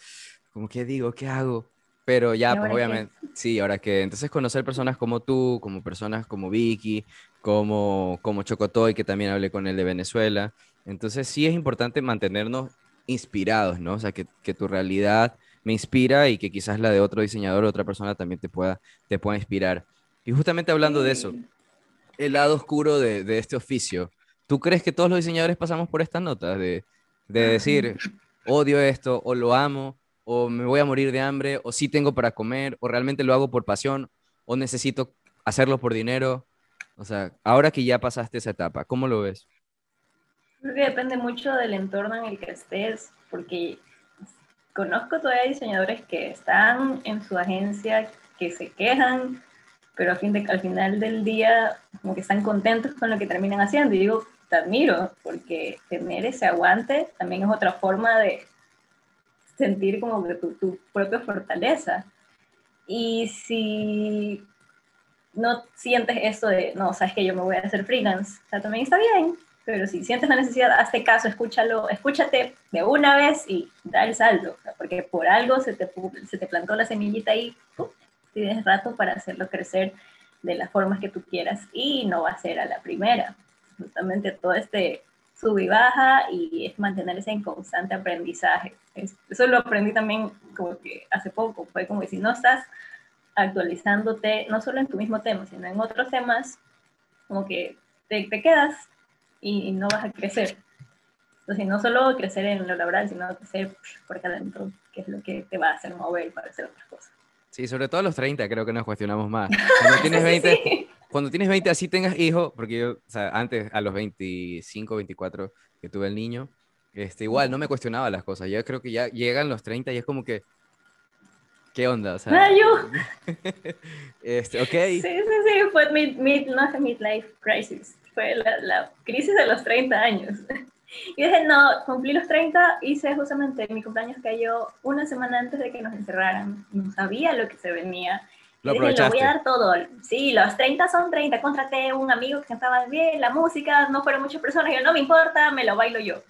como ¿qué digo? ¿Qué hago? Pero ya, pues obviamente, sí, ahora que entonces conocer personas como tú, como personas como Vicky, como, como Chocotoy, que también hablé con él de Venezuela, entonces sí es importante mantenernos inspirados, ¿no? O sea, que, que, tu realidad me inspira y que quizás la de otro diseñador o otra persona también te pueda, te pueda inspirar. Y justamente hablando de eso, el lado oscuro de, de este oficio, ¿tú crees que todos los diseñadores pasamos por estas notas de, de decir, odio esto o lo amo? o me voy a morir de hambre, o sí tengo para comer, o realmente lo hago por pasión, o necesito hacerlo por dinero. O sea, ahora que ya pasaste esa etapa, ¿cómo lo ves? Creo que depende mucho del entorno en el que estés, porque conozco todavía diseñadores que están en su agencia, que se quejan, pero al, fin de, al final del día como que están contentos con lo que terminan haciendo. Y digo, te admiro, porque tener ese aguante también es otra forma de, sentir como que tu, tu propia fortaleza. Y si no sientes esto de, no, sabes que yo me voy a hacer freelance, o sea, también está bien, pero si sientes la necesidad, hazte caso, escúchalo, escúchate de una vez y da el saldo, o sea, porque por algo se te, se te plantó la semillita ahí, tienes rato para hacerlo crecer de las formas que tú quieras y no va a ser a la primera. Justamente todo este sub y baja y es mantenerse en constante aprendizaje. eso lo aprendí también como que hace poco, fue como que si no estás actualizándote, no solo en tu mismo tema, sino en otros temas, como que te, te quedas y, no vas a crecer. Entonces, no solo crecer en lo laboral, sino crecer por acá adentro, que es lo que te va a hacer mover para hacer otras cosas. Sí, sobre todo a los 30 creo que nos cuestionamos más. Cuando tienes 20, sí. Cuando tienes 20 así tengas hijos, porque yo, o sea, antes a los 25, 24 que tuve el niño, este, igual no me cuestionaba las cosas. Yo creo que ya llegan los 30 y es como que, ¿qué onda? O sea, yo. este, ok. Sí, sí, sí, fue mid, mid, no midlife crisis. Fue la, la crisis de los 30 años. Y dije, no, cumplí los 30, hice justamente mi cumpleaños cayó una semana antes de que nos encerraran. No sabía lo que se venía. Lo, dije, lo voy a dar todo. Sí, los 30 son 30. Contraté un amigo que cantaba bien la música, no fueron muchas personas. Yo, no me importa, me lo bailo yo.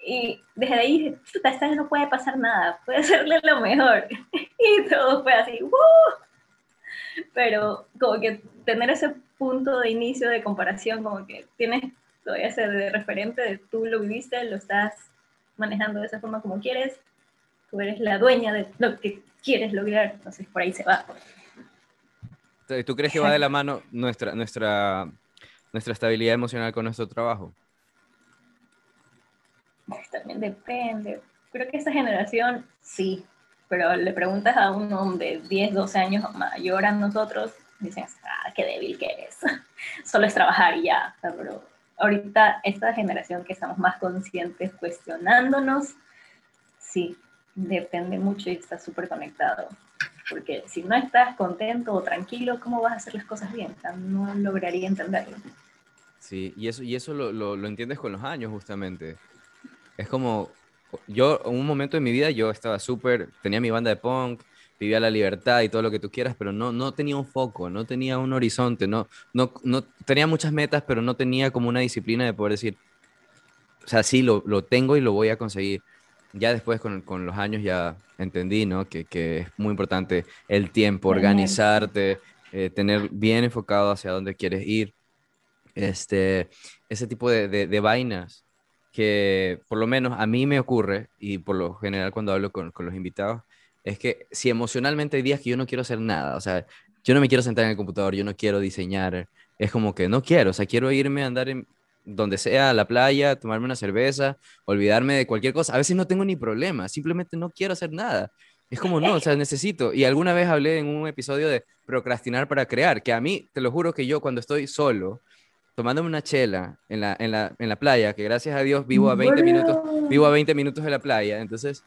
Y desde ahí dije, esta vez no puede pasar nada, puede serle lo mejor. y todo fue así, ¡uh! Pero como que tener ese punto de inicio de comparación, como que tienes todavía ser de referente, de tú lo viviste, lo estás manejando de esa forma como quieres, tú eres la dueña de lo que quieres lograr, entonces por ahí se va. ¿Tú crees que va de la mano nuestra, nuestra, nuestra estabilidad emocional con nuestro trabajo? También depende. Creo que esta generación sí, pero le preguntas a un hombre de 10, 12 años mayor a nosotros, dicen, ah, qué débil que eres, solo es trabajar y ya, pero ahorita esta generación que estamos más conscientes cuestionándonos, sí, depende mucho y está súper conectado. Porque si no estás contento o tranquilo, ¿cómo vas a hacer las cosas bien? No lograría entenderlo. Sí, y eso, y eso lo, lo, lo entiendes con los años justamente. Es como, yo en un momento de mi vida yo estaba súper, tenía mi banda de punk, vivía la libertad y todo lo que tú quieras, pero no, no tenía un foco, no tenía un horizonte, no, no, no tenía muchas metas, pero no tenía como una disciplina de poder decir, o sea, sí, lo, lo tengo y lo voy a conseguir. Ya después con, con los años ya entendí, ¿no? Que, que, es muy importante el tiempo, organizarte, eh, tener bien enfocado hacia dónde quieres ir. Este, ese tipo de, de, de, vainas que por lo menos a mí me ocurre y por lo general cuando hablo con, con los invitados, es que si emocionalmente hay días que yo no quiero hacer nada, o sea, yo no me quiero sentar en el computador, yo no quiero diseñar, es como que no quiero, o sea, quiero irme a andar en donde sea, a la playa, tomarme una cerveza, olvidarme de cualquier cosa. A veces no tengo ni problema, simplemente no quiero hacer nada. Es como no, o sea, necesito. Y alguna vez hablé en un episodio de procrastinar para crear, que a mí, te lo juro que yo cuando estoy solo, tomándome una chela en la, en la, en la playa, que gracias a Dios vivo a 20 minutos, vivo a 20 minutos de la playa, entonces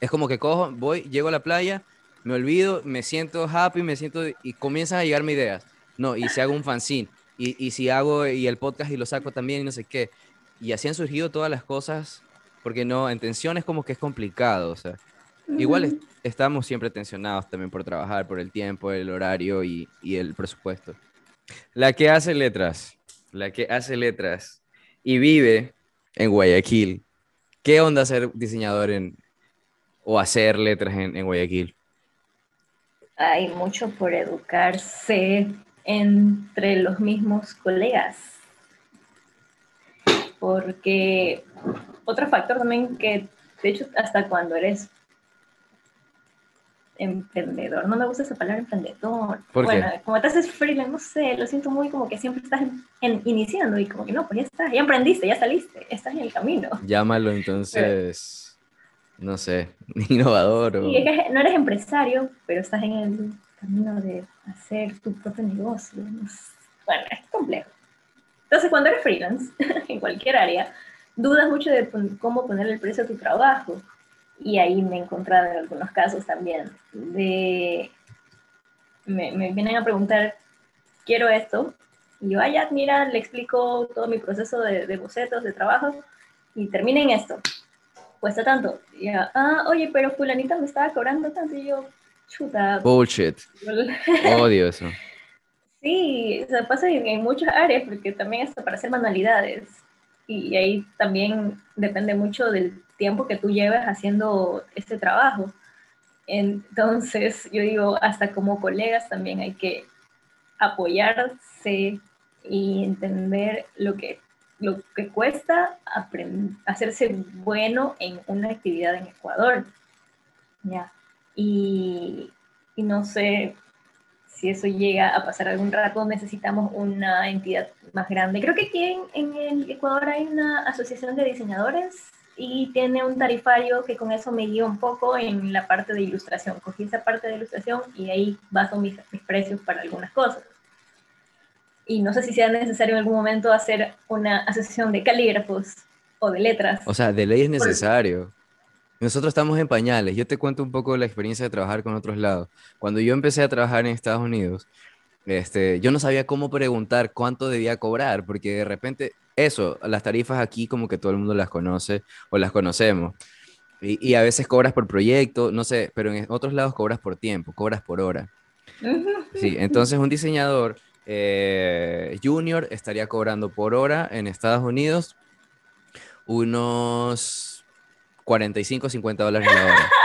es como que cojo, voy, llego a la playa, me olvido, me siento happy, me siento y comienzan a llegarme ideas. No, y si hago un fanzine, y, y si hago y el podcast y lo saco también y no sé qué. Y así han surgido todas las cosas, porque no, en tensión es como que es complicado, o sea, igual estamos siempre tensionados también por trabajar, por el tiempo, el horario y, y el presupuesto. La que hace letras, la que hace letras y vive en Guayaquil. ¿Qué onda ser diseñador en, o hacer letras en, en Guayaquil? Hay mucho por educarse entre los mismos colegas. Porque otro factor también que, de hecho, hasta cuando eres emprendedor. No me gusta esa palabra emprendedor. bueno, como te haces freelance, no sé, lo siento muy como que siempre estás en, iniciando y como que no, pues ya estás, ya emprendiste, ya saliste, estás en el camino. Llámalo entonces, no sé, innovador. O... es que no eres empresario, pero estás en el camino de hacer tu propio negocio. Bueno, es complejo. Entonces, cuando eres freelance, en cualquier área, dudas mucho de cómo poner el precio a tu trabajo y ahí me he encontrado en algunos casos también de, me, me vienen a preguntar, quiero esto, y yo, ah, ya, mira, le explico todo mi proceso de, de bocetos, de trabajo, y termina en esto, cuesta tanto. Y yo, ah, oye, pero fulanita me estaba cobrando tanto, y yo, chuta. Bullshit. Odio eso. Sí, o sea, pasa en, en muchas áreas, porque también hasta para hacer manualidades, y ahí también depende mucho del tiempo que tú lleves haciendo este trabajo. Entonces, yo digo, hasta como colegas también hay que apoyarse y entender lo que, lo que cuesta hacerse bueno en una actividad en Ecuador. ¿ya? Y, y no sé, si eso llega a pasar algún rato, necesitamos una entidad más grande. Creo que aquí en, en, el Ecuador hay una asociación de diseñadores y tiene un tarifario que con eso me guío un poco en la parte de ilustración. Cogí esa parte de ilustración y ahí baso mis, mis precios para algunas cosas. Y no sé si sea necesario en algún momento hacer una asociación de calígrafos o de letras. O sea, de ley es necesario. Nosotros estamos en pañales. Yo te cuento un poco la experiencia de trabajar con otros lados. Cuando yo empecé a trabajar en Estados Unidos, este, yo no sabía cómo preguntar cuánto debía cobrar, porque de repente, eso, las tarifas aquí como que todo el mundo las conoce o las conocemos. Y, a veces cobras por proyecto, no sé, pero en otros lados cobras por tiempo, cobras por hora. Sí, entonces un diseñador eh, junior estaría cobrando por hora en Estados Unidos unos 45, 50 dólares la hora.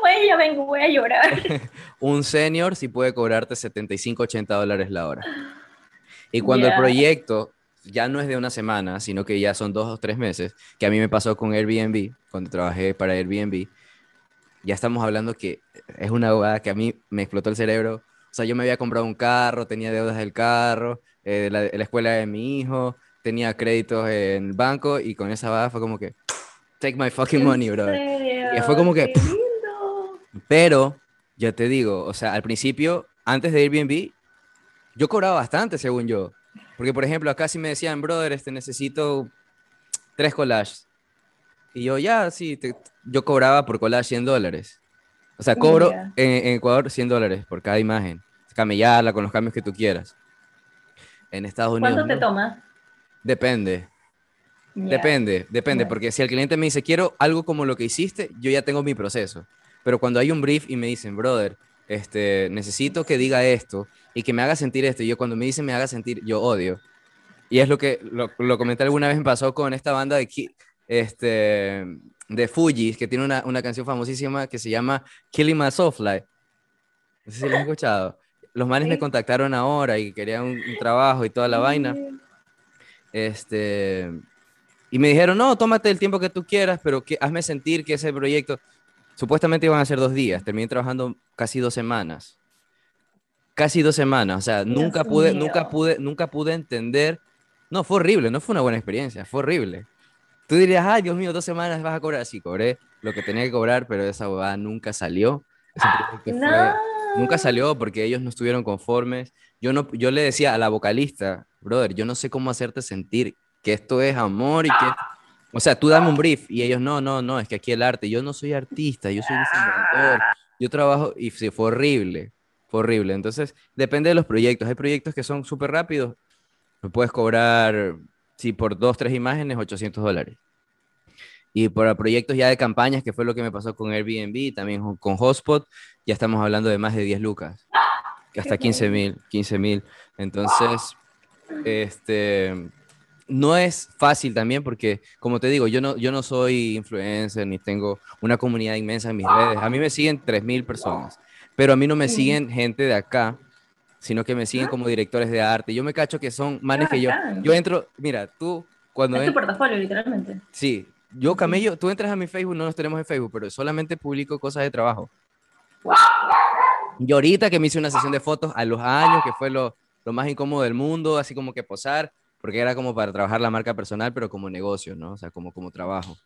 Bueno, vengo, voy a llorar. un senior sí puede cobrarte 75, 80 dólares la hora. Y cuando el proyecto ya no es de una semana, sino que ya son dos o tres meses, que a mí me pasó con Airbnb, cuando trabajé para Airbnb, ya estamos hablando que es una abogada que a mí me explotó el cerebro. O sea, yo me había comprado un carro, tenía deudas del carro, eh, la, la, escuela de mi hijo, tenía créditos en el banco y con esa abogada fue como que, take my fucking money, bro. Y fue como que... Pero, ya te digo, o sea, al principio, antes de Airbnb, yo cobraba bastante, según yo. Porque, por ejemplo, acá sí me decían, brother, este, necesito tres collages. Y yo, ya, sí, yo cobraba por collage 100 dólares. O sea, cobro en, en, Ecuador 100 dólares por cada imagen. Camellarla con los cambios que tú quieras. En Estados Unidos. ¿Cuánto te toma? Depende. Depende, depende, porque si el cliente me dice, quiero algo como lo que hiciste, yo ya tengo mi proceso. Pero cuando hay un brief y me dicen, brother, este, necesito que diga esto y que me haga sentir esto, y yo cuando me dicen me haga sentir, yo odio. Y es lo que lo, lo comenté alguna vez, me pasó con esta banda de, este, de Fuji, que tiene una, una canción famosísima que se llama Killing My Soulfly. No sé si lo han escuchado. Los manes me contactaron ahora y querían un, un trabajo y toda la vaina. Este, y me dijeron, no, tómate el tiempo que tú quieras, pero que, hazme sentir que ese proyecto, supuestamente iban a ser dos días, terminé trabajando casi dos semanas. Casi dos semanas, o sea, nunca pude, nunca pude, nunca pude entender. No, fue horrible, no fue una buena experiencia, fue horrible. Tú dirías, ay, Dios mío, dos semanas vas a cobrar. Sí, cobré lo que tenía que cobrar, pero esa bobada nunca salió. no. nunca salió porque ellos no estuvieron conformes. yo, no, yo le decía a la vocalista, brother, yo no sé cómo hacerte sentir que esto es amor y que... O sea, tú dame un brief y ellos, no, no, no, es que aquí el arte, yo no soy artista, yo soy diseñador, yo trabajo y sí, fue horrible, fue horrible. Entonces, depende de los proyectos. Hay proyectos que son súper rápidos, me puedes cobrar, sí, por dos, tres imágenes, 800 dólares. Y por proyectos ya de campañas, que fue lo que me pasó con Airbnb, también con Hotspot, ya estamos hablando de más de 10 lucas, hasta 15 mil, 15 mil. Entonces, este, no es fácil también porque, como te digo, yo no, yo no soy influencer ni tengo una comunidad inmensa en mis redes. A mí me siguen 3 mil personas, pero a mí no me siguen gente de acá, sino que me siguen como directores de arte. Yo me cacho que son manes que yo, yo entro, mira, tú cuando... Es tu portafolio, literalmente. Sí, yo, Camello, tú entras a mi Facebook, no nos tenemos en Facebook, pero solamente publico cosas de trabajo. Y ahorita que me hice una sesión de fotos a los años, que fue lo, lo más incómodo del mundo, así como que posar, porque era como para trabajar la marca personal, pero como negocio, ¿no? O sea, como, como trabajo.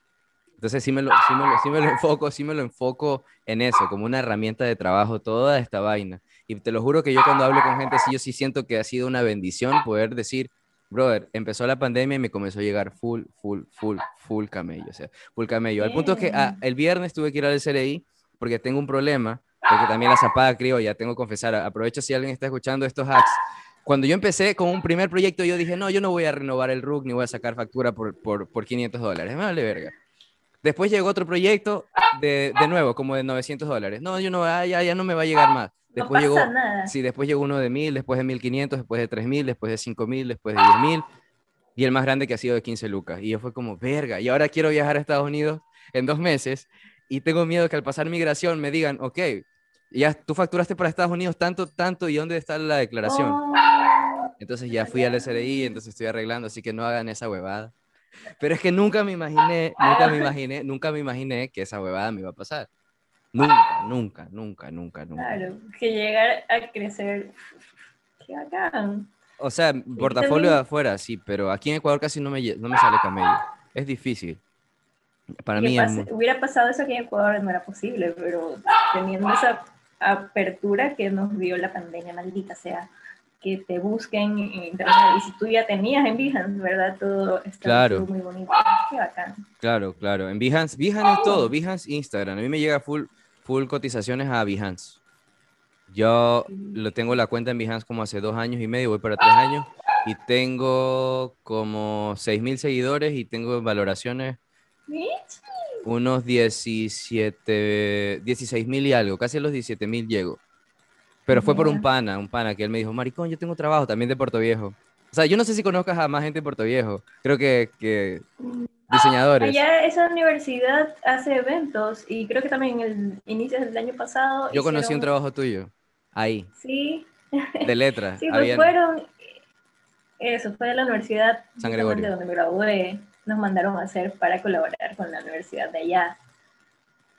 Entonces sí me, lo, sí, me lo, sí me lo enfoco, sí me lo enfoco en eso, como una herramienta de trabajo, toda esta vaina. Y te lo juro que yo cuando hablo con gente, sí, yo sí siento que ha sido una bendición poder decir, brother, empezó la pandemia y me comenzó a llegar full, full, full, full camello, o sea, full camello. Al punto que ah, el viernes tuve que ir al CRI porque tengo un problema, porque también la zapada ya tengo que confesar, aprovecho si alguien está escuchando estos hacks. Cuando yo empecé con un primer proyecto, yo dije, no, yo no voy a renovar el RUC ni voy a sacar factura por, por, por 500 dólares, me vale verga. Después llegó otro proyecto de, de nuevo, como de 900 dólares. No, yo no, ah, ya, ya no me va a llegar más. Después llegó, Sí, después llegó uno de 1000, después de 1500, después de 3000, después de 5000, después de 10000 y el más grande que ha sido de 15 lucas. Y yo fue como, verga, y ahora quiero viajar a Estados Unidos en dos meses y tengo miedo que al pasar migración me digan, ok, ya tú facturaste para Estados Unidos tanto, tanto, ¿y dónde está la declaración? Oh. Entonces ya fui al SRI, entonces estoy arreglando, así que no hagan esa huevada. Pero es que nunca me imaginé, nunca me imaginé, nunca me imaginé que esa huevada me iba a pasar. Nunca, nunca, nunca, nunca, nunca. Claro, que llegar a crecer. Qué bacán. O sea, portafolio de afuera, sí, pero aquí en Ecuador casi no me, no me sale camello. Es difícil. Para mí Hubiera pasado eso aquí en Ecuador, no era posible, pero teniendo esa apertura que nos dio la pandemia maldita, sea, que te busquen en internet. Y si tú ya tenías en Behance, ¿verdad? Todo está muy bonito. Qué bacán. Claro, claro. En Behance, Behance es todo. Behance, Instagram. A mí me llega full full cotizaciones a Behance. Yo lo tengo la cuenta en Behance como hace dos años y medio, voy para tres años, y tengo como seis mil seguidores y tengo valoraciones unos 17, 16 mil y algo, casi a los 17 mil llego. Pero fue por un pana, un pana que él me dijo, maricón, yo tengo trabajo también de Puerto Viejo. O sea, yo no sé si conozcas a más gente de Puerto Viejo. Creo que, que diseñadores. Allá esa universidad hace eventos y creo que también en el inicio del año pasado. Yo conocí un trabajo tuyo, ahí. Sí. De letras. sí, pues fueron, eso fue de la universidad San Gregorio. donde me gradué, nos mandaron a hacer para colaborar con la universidad de allá.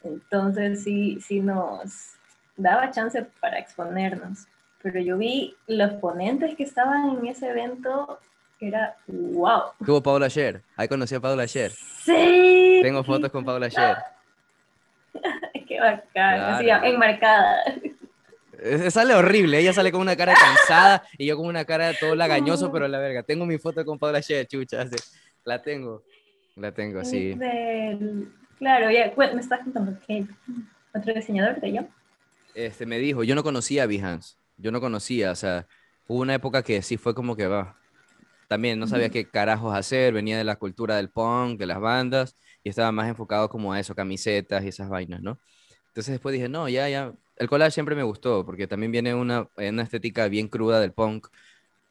Entonces sí, sí nos daba chance para exponernos. Pero yo vi los ponentes que estaban en ese evento era wow. Tuvo Paula Sher. Ahí conocí a Paula Sher. Sí. Tengo fotos con Paula Sher. Qué bacán. enmarcada. Sale horrible, ella sale con una cara cansada y yo con una cara todo lagañoso, pero la verga. Tengo mi foto con Paula Sher, chucha. La tengo, la tengo, sí. Claro, ya, me estás contando que otro diseñador de yo. Este, me dijo, yo no conocía a Behance, yo no conocía, o sea, hubo una época que sí fue como que va, también no sabía qué carajos hacer, venía de la cultura del punk, de las bandas, y estaba más enfocado como a eso, camisetas y esas vainas, ¿no? Entonces después dije, no, ya, ya, el collage siempre me gustó, porque también viene una, una estética bien cruda del punk,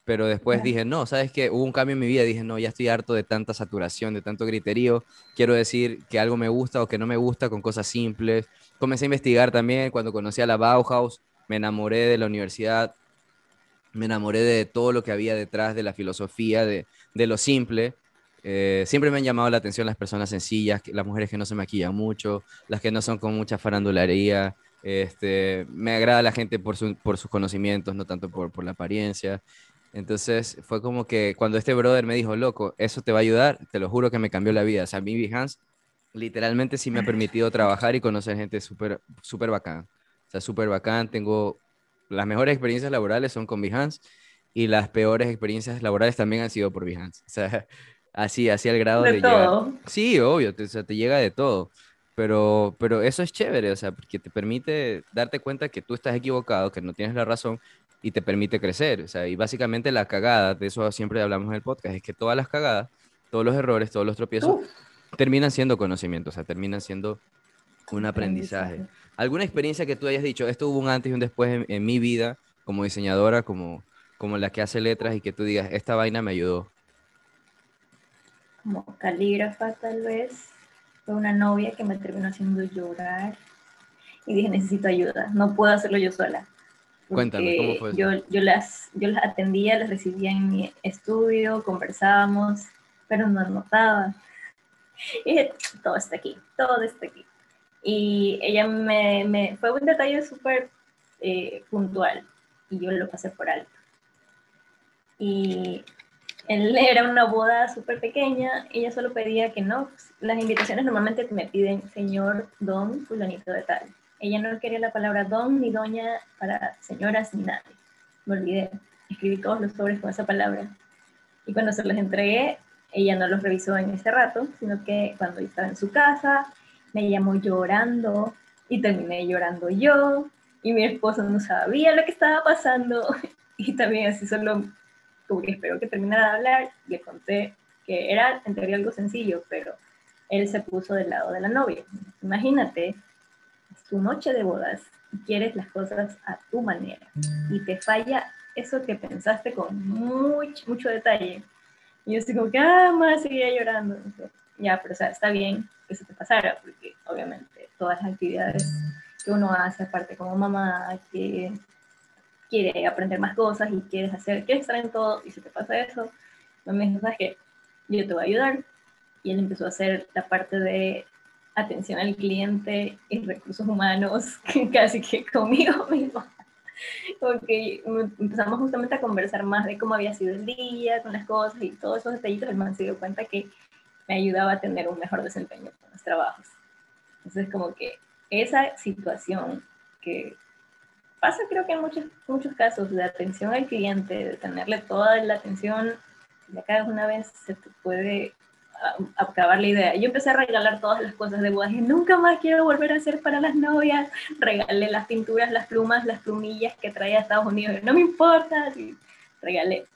pero después dije, no, ¿sabes qué? Hubo un cambio en mi vida, dije, no, ya estoy harto de tanta saturación, de tanto griterío, quiero decir que algo me gusta o que no me gusta con cosas simples. Comencé a investigar también, cuando conocí a la Bauhaus, me enamoré de la universidad, me enamoré de todo lo que había detrás de la filosofía, de, de lo simple. Eh, siempre me han llamado la atención las personas sencillas, las mujeres que no se maquillan mucho, las que no son con mucha farandularía. Este, me agrada la gente por, su, por sus conocimientos, no tanto por, por la apariencia. Entonces fue como que cuando este brother me dijo, loco, eso te va a ayudar, te lo juro que me cambió la vida. O sea, mi Behance literalmente sí me ha permitido trabajar y conocer gente súper, súper bacán. O sea, súper bacán. Tengo las mejores experiencias laborales son con Behance y las peores experiencias laborales también han sido por Behance. O sea, así, así al grado de, de todo. Sí, obvio, te, o sea, te llega de todo. Pero, pero eso es chévere, o sea, porque te permite darte cuenta que tú estás equivocado, que no tienes la razón y te permite crecer. O sea, y básicamente la cagada, de eso siempre hablamos en el podcast, es que todas las cagadas, todos los errores, todos los tropiezos, terminan siendo conocimiento, o sea, terminan siendo un aprendizaje. ¿Alguna experiencia que tú hayas dicho, esto hubo un antes y un después en, en mi vida como diseñadora, como, como la que hace letras y que tú digas, esta vaina me ayudó? Como calígrafa tal vez. Fue una novia que me terminó haciendo llorar y dije, necesito ayuda, no puedo hacerlo yo sola. Cuéntame, ¿cómo fue eso? Yo, yo, las, yo las atendía, las recibía en mi estudio, conversábamos, pero no notaba. Y dije, todo está aquí, todo está aquí. Y ella me, me fue un detalle súper eh, puntual y yo lo pasé por alto. Y él era una boda súper pequeña, ella solo pedía que no, pues, las invitaciones normalmente me piden señor, don, fulanito de tal. Ella no quería la palabra don ni doña para señoras ni nadie. Me olvidé, escribí todos los sobres con esa palabra. Y cuando se los entregué, ella no los revisó en ese rato, sino que cuando estaba en su casa, me llamó llorando y terminé llorando yo. Y mi esposo no sabía lo que estaba pasando. Y también así solo como que espero que terminara de hablar, le conté que era en teoría algo sencillo, pero él se puso del lado de la novia. Imagínate, tu noche de bodas y quieres las cosas a tu manera y te falla eso que pensaste con mucho, mucho detalle. Y yo estoy como que, ah, más seguía llorando. Ya, pero o sea, está bien que se te pasara, porque obviamente todas las actividades que uno hace, aparte como mamá, que quiere aprender más cosas y quieres hacer, quieres estar en todo, y si te pasa eso, me dijo, ¿sabes qué? Yo te voy a ayudar. Y él empezó a hacer la parte de atención al cliente y recursos humanos, casi que conmigo mismo. Porque empezamos justamente a conversar más de cómo había sido el día, con las cosas y todos esos detallitos, el man se dio cuenta que me ayudaba a tener un mejor desempeño con los trabajos. Entonces, como que esa situación que pasa creo que en muchos, muchos casos de atención al cliente, de tenerle toda la atención, ya cada una vez se te puede ah, acabar la idea. Yo empecé a regalar todas las cosas de bodas y nunca más quiero volver a hacer para las novias. Regalé las pinturas, las plumas, las plumillas que traía a Estados Unidos. No me importa, sí, regalé.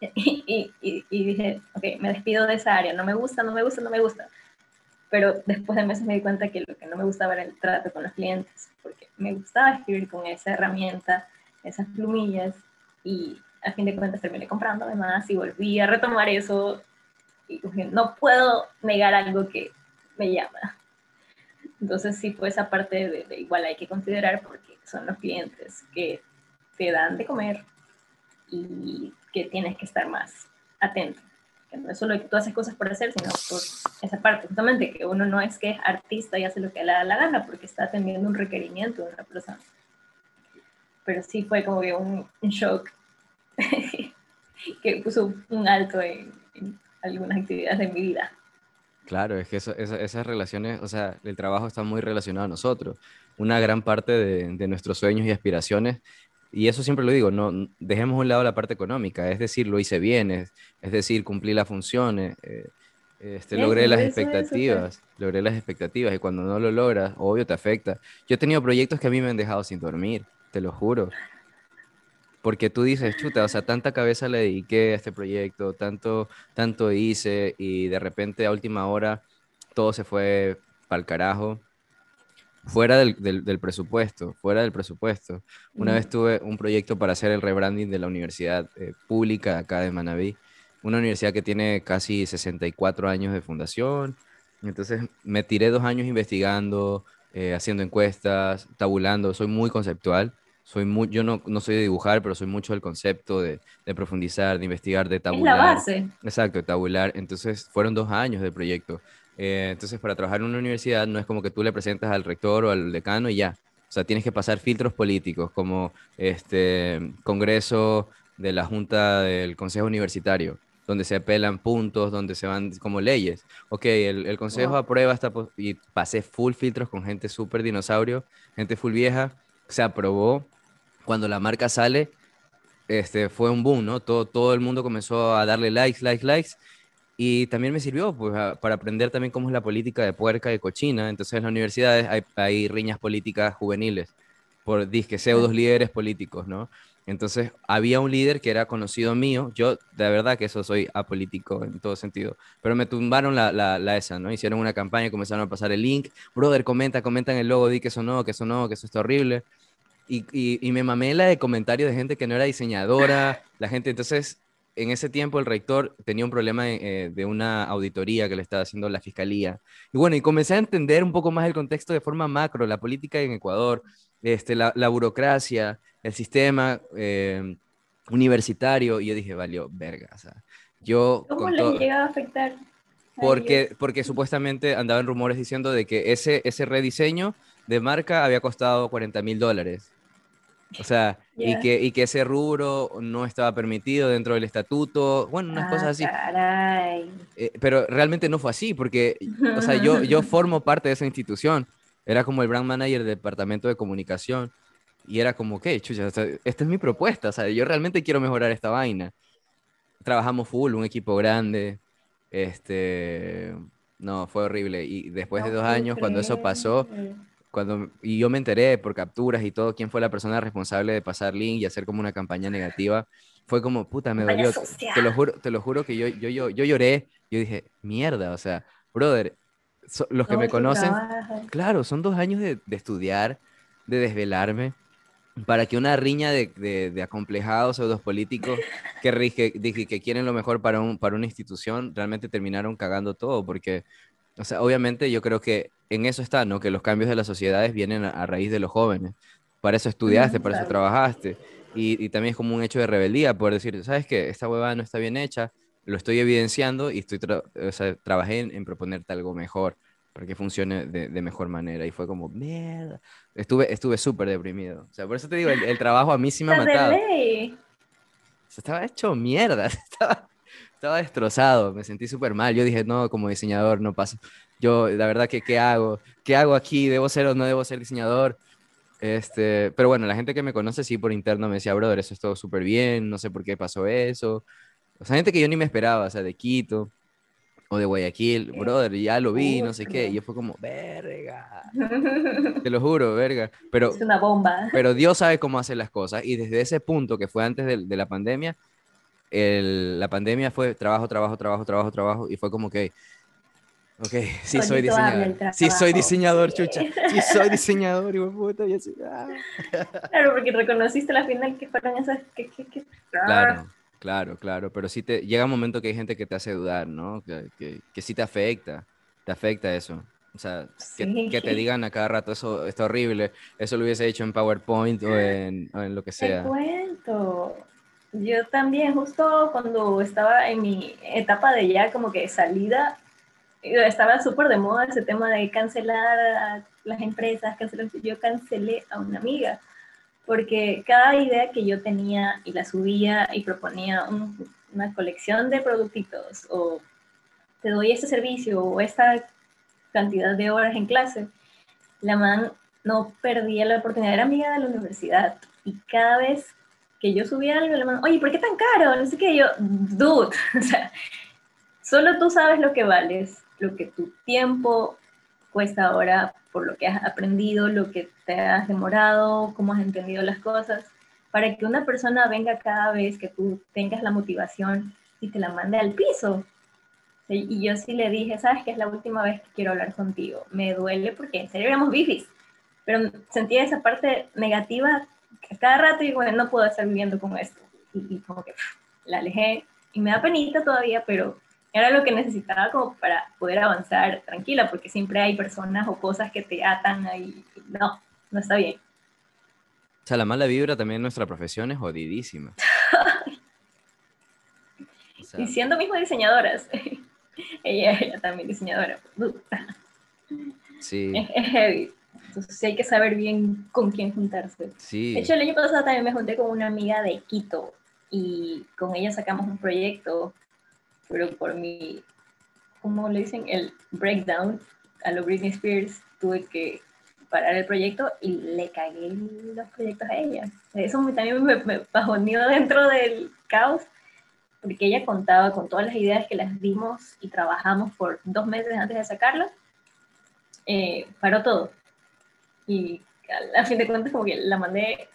Y, y, y, dije, ok, me despido de esa área. No me gusta, no me gusta, no me gusta. Pero después de meses me di cuenta que lo que no me gustaba era el trato con los clientes porque me gustaba escribir con esa herramienta, esas plumillas, y a fin de cuentas terminé comprando además y volví a retomar eso y no puedo negar algo que me llama. Entonces sí fue esa parte de, igual hay que considerar porque son los clientes que te dan de comer y que tienes que estar más atento no es solo que tú haces cosas por hacer, sino por esa parte, justamente, que uno no es que es artista y hace lo que le da la gana, porque está atendiendo un requerimiento de una persona. Pero sí fue como que un, shock que puso un alto en, algunas actividades de mi vida. Claro, es que eso, esas relaciones, o sea, el trabajo está muy relacionado a nosotros. Una gran parte de, de nuestros sueños y aspiraciones y eso siempre lo digo, no dejemos a un lado la parte económica, es decir, lo hice bien, es, es decir, cumplí las funciones, eh, este, logré las expectativas, logré las expectativas y cuando no lo logras, obvio te afecta. Yo he tenido proyectos que a mí me han dejado sin dormir, te lo juro. Porque tú dices, chuta, o sea, tanta cabeza le dediqué a este proyecto, tanto, tanto hice y de repente a última hora todo se fue para el carajo fuera del, del, presupuesto, fuera del presupuesto. Una vez tuve un proyecto para hacer el rebranding de la universidad eh, pública acá de Manabí, una universidad que tiene casi 64 años de fundación. Entonces me tiré dos años investigando, eh, haciendo encuestas, tabulando, soy muy conceptual. Soy muy, yo no, no soy de dibujar, pero soy mucho del concepto de, de profundizar, de investigar, de tabular. Es la base. Exacto, tabular. Entonces fueron dos años de proyecto. Eh, entonces, para trabajar en una universidad no es como que tú le presentas al rector o al decano y ya. O sea, tienes que pasar filtros políticos como este Congreso de la Junta del Consejo Universitario, donde se apelan puntos, donde se van como leyes. Ok, el, el Consejo aprueba esta... Y pasé full filtros con gente súper dinosaurio, gente full vieja. Se aprobó cuando la marca sale, este, fue un boom, ¿no? Todo, todo el mundo comenzó a darle likes, likes, likes. Y también me sirvió pues, para aprender también cómo es la política de puerca y cochina. Entonces en las universidades hay, hay riñas políticas juveniles por disque pseudos líderes políticos, ¿no? Entonces había un líder que era conocido mío, yo de verdad que eso soy apolítico en todo sentido, pero me tumbaron la, la, esa, ¿no? Hicieron una campaña, comenzaron a pasar el link, brother, comenta, comenta en el logo, di que eso no, que eso no, que eso está horrible. Y, y, me mamé la de comentarios de gente que no era diseñadora, la gente, entonces en ese tiempo el rector tenía un problema eh, de una auditoría que le estaba haciendo la fiscalía. Y bueno, y comencé a entender un poco más el contexto de forma macro, la política en Ecuador, este, la, la burocracia, el sistema eh, universitario, y yo dije, valió, verga, o sea, yo... ¿Cómo le llegaba a afectar? Porque, porque supuestamente andaban rumores diciendo de que ese, ese rediseño de marca había costado 40 mil dólares. O sea, y, que, y que ese rubro no estaba permitido dentro del estatuto, bueno, unas cosas así. Ah, eh, pero realmente no fue así, porque, o sea, yo, yo formo parte de esa institución. Era como el brand manager del departamento de comunicación. Y era como, ¿qué? Chucha, esta es mi propuesta, o sea, yo realmente quiero mejorar esta vaina. Trabajamos full, un equipo grande, este, no, fue horrible. Y después de dos años, cuando eso pasó, cuando, y yo me enteré por capturas y todo, quién fue la persona responsable de pasar link y hacer como una campaña negativa, fue como, puta, me dolió. Te lo juro, te lo juro que yo, yo, yo, yo lloré, yo dije, mierda, o sea, brother, los que me conocen, claro, son dos años de, de estudiar, de desvelarme, para que una riña de, de, de acomplejados pseudos políticos que, rige, que quieren lo mejor para, un, para una institución realmente terminaron cagando todo, porque, o sea, obviamente yo creo que en eso está, ¿no? Que los cambios de las sociedades vienen a, raíz de los jóvenes. Para eso estudiaste, para eso trabajaste. Y, y, también es como un hecho de rebeldía, poder decir, ¿sabes qué? Esta huevada no está bien hecha, lo estoy evidenciando y estoy o sea, trabajé en, en proponerte algo mejor para que funcione de, de, mejor manera. Y fue como, mierda. Estuve estuve súper deprimido. O sea, por eso te digo, el, trabajo a mí sí me ha matado. estaba hecho mierda. Estaba, estaba destrozado. Me sentí súper mal. Yo dije, no, como diseñador no pasa. Yo, la verdad, que ¿qué hago? ¿Qué hago aquí? ¿Debo ser o no debo ser diseñador? Este, pero bueno, la gente que me conoce sí por interno me decía, brother, eso es todo súper bien, no sé por qué pasó eso. O sea, gente que yo ni me esperaba, o sea, de Quito o de Guayaquil, brother, ya lo vi, no sé qué, y yo fue como, verga, te lo juro, verga, pero, es una bomba. Pero Dios sabe cómo hacer las cosas, y desde ese punto que fue antes de, de la pandemia, el, la pandemia fue trabajo, trabajo, trabajo, trabajo, trabajo, y fue como que, ok, sí soy diseñador, sí soy diseñador, chucha, sí soy diseñador, y puta, y así, ah. Claro, porque reconociste la final que fueron esas, que, que, que... Claro. Claro, claro, pero sí te llega un momento que hay gente que te hace dudar, ¿no? Que, que, que sí te afecta, te afecta eso. O sea, que, que, te digan a cada rato eso está horrible, eso lo hubiese hecho en PowerPoint o en, o en lo que sea. Te cuento. Yo también, justo cuando estaba en mi etapa de ya como que salida, estaba súper de moda ese tema de cancelar a las empresas, cancelar. Yo cancelé a una amiga porque cada idea que yo tenía y la subía y proponía una colección de productitos o te doy este servicio o esta cantidad de horas en clase, la man no perdía la oportunidad, era amiga de la universidad y cada vez que yo subía algo, la man, oye, ¿por qué tan caro? No sé qué, yo, dude, o sea, solo tú sabes lo que vales, lo que tu tiempo cuesta ahora por lo que has aprendido, lo que te has demorado, cómo has entendido las cosas, para que una persona venga cada vez que tú tengas la motivación y te la mande al piso. Y yo sí le dije, sabes que es la última vez que quiero hablar contigo. Me duele porque en serio éramos bifis, pero sentía esa parte negativa cada rato digo, bueno, no puedo estar viviendo con esto. Y, y como que la alejé y me da penita todavía, pero era lo que necesitaba como para poder avanzar tranquila, porque siempre hay personas o cosas que te atan ahí. No, no está bien. O sea, la mala vibra también en nuestra profesión es jodidísima. y siendo mismo diseñadoras. ella, ella también diseñadora. Sí. Es, heavy. Entonces hay que saber bien con quién juntarse. Sí. De hecho, el año pasado también me junté con una amiga de Quito y con ella sacamos un proyecto pero por mi, ¿cómo le dicen? El breakdown a lo Britney Spears, tuve que parar el proyecto y le cagué los proyectos a ella. Eso también me, me bajoneó dentro del caos, porque ella contaba con todas las ideas que las dimos y trabajamos por dos meses antes de sacarlas. Eh, paró todo. Y a, fin de cuentas como que la mandé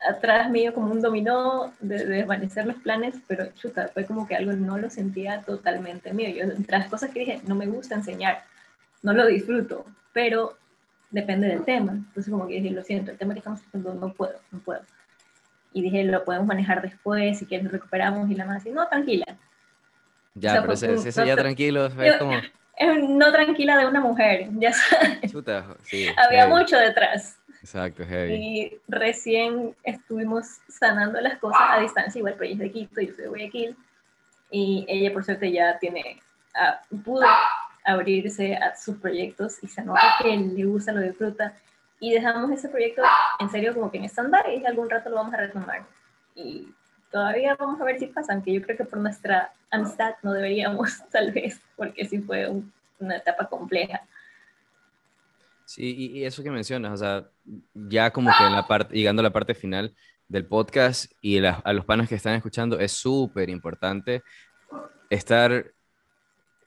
atrás mío como un dominó de, desvanecer los planes, pero chuta, fue como que algo no lo sentía totalmente mío. Yo, entre las cosas que dije, no me gusta enseñar, no lo disfruto, pero depende del tema. Entonces como que dije, lo siento, el tema que estamos tratando no puedo, no puedo. Y dije, lo podemos manejar después, si quieres recuperamos y la más, y no, tranquila. Ya, pero ese, ya tranquilo, es como... no tranquila de una mujer, ya sabes. Chuta, sí, Había mucho detrás. Exacto, heavy. Y recién estuvimos sanando las cosas a distancia, igual, pero ella es de Quito, yo soy de Guayaquil, y ella por suerte ya tiene, uh, pudo abrirse a sus proyectos y se nota que le gusta, lo disfruta, y dejamos ese proyecto en serio como que en estándar y algún rato lo vamos a retomar. Y todavía vamos a ver si pasa, aunque yo creo que por nuestra amistad no deberíamos, tal vez, porque sí fue una etapa compleja. Sí, y, eso que mencionas, o sea, ya como que en la parte, llegando a la parte final del podcast y a los panos que están escuchando, es súper importante estar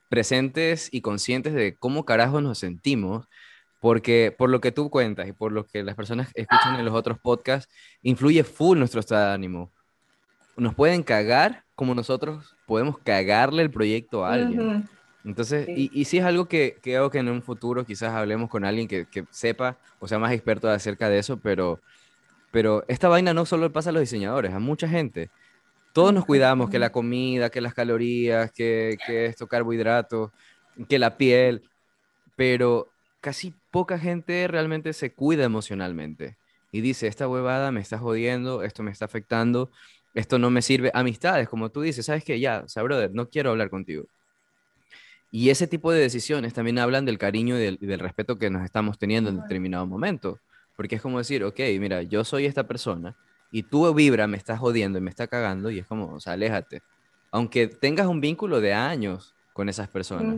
presentes y conscientes de cómo carajo nos sentimos, porque por lo que tú cuentas y por lo que las personas escuchan en los otros podcasts, influye full nuestro estado de ánimo. Nos pueden cagar como nosotros podemos cagarle el proyecto a alguien. Entonces, y, y sí es algo que, creo que en un futuro quizás hablemos con alguien que, que, sepa o sea más experto acerca de eso, pero, pero esta vaina no solo pasa a los diseñadores, a mucha gente. Todos nos cuidamos que la comida, que las calorías, que, que esto, carbohidratos, que la piel, pero casi poca gente realmente se cuida emocionalmente y dice, esta huevada me está jodiendo, esto me está afectando, esto no me sirve. Amistades, como tú dices, ¿sabes qué? Ya, o sea, brother, no quiero hablar contigo y ese tipo de decisiones también hablan del cariño y del, respeto que nos estamos teniendo en determinado momento. Porque es como decir, ok, mira, yo soy esta persona y tú vibra, me estás jodiendo y me está cagando y es como, o sea, aléjate. Aunque tengas un vínculo de años con esas personas.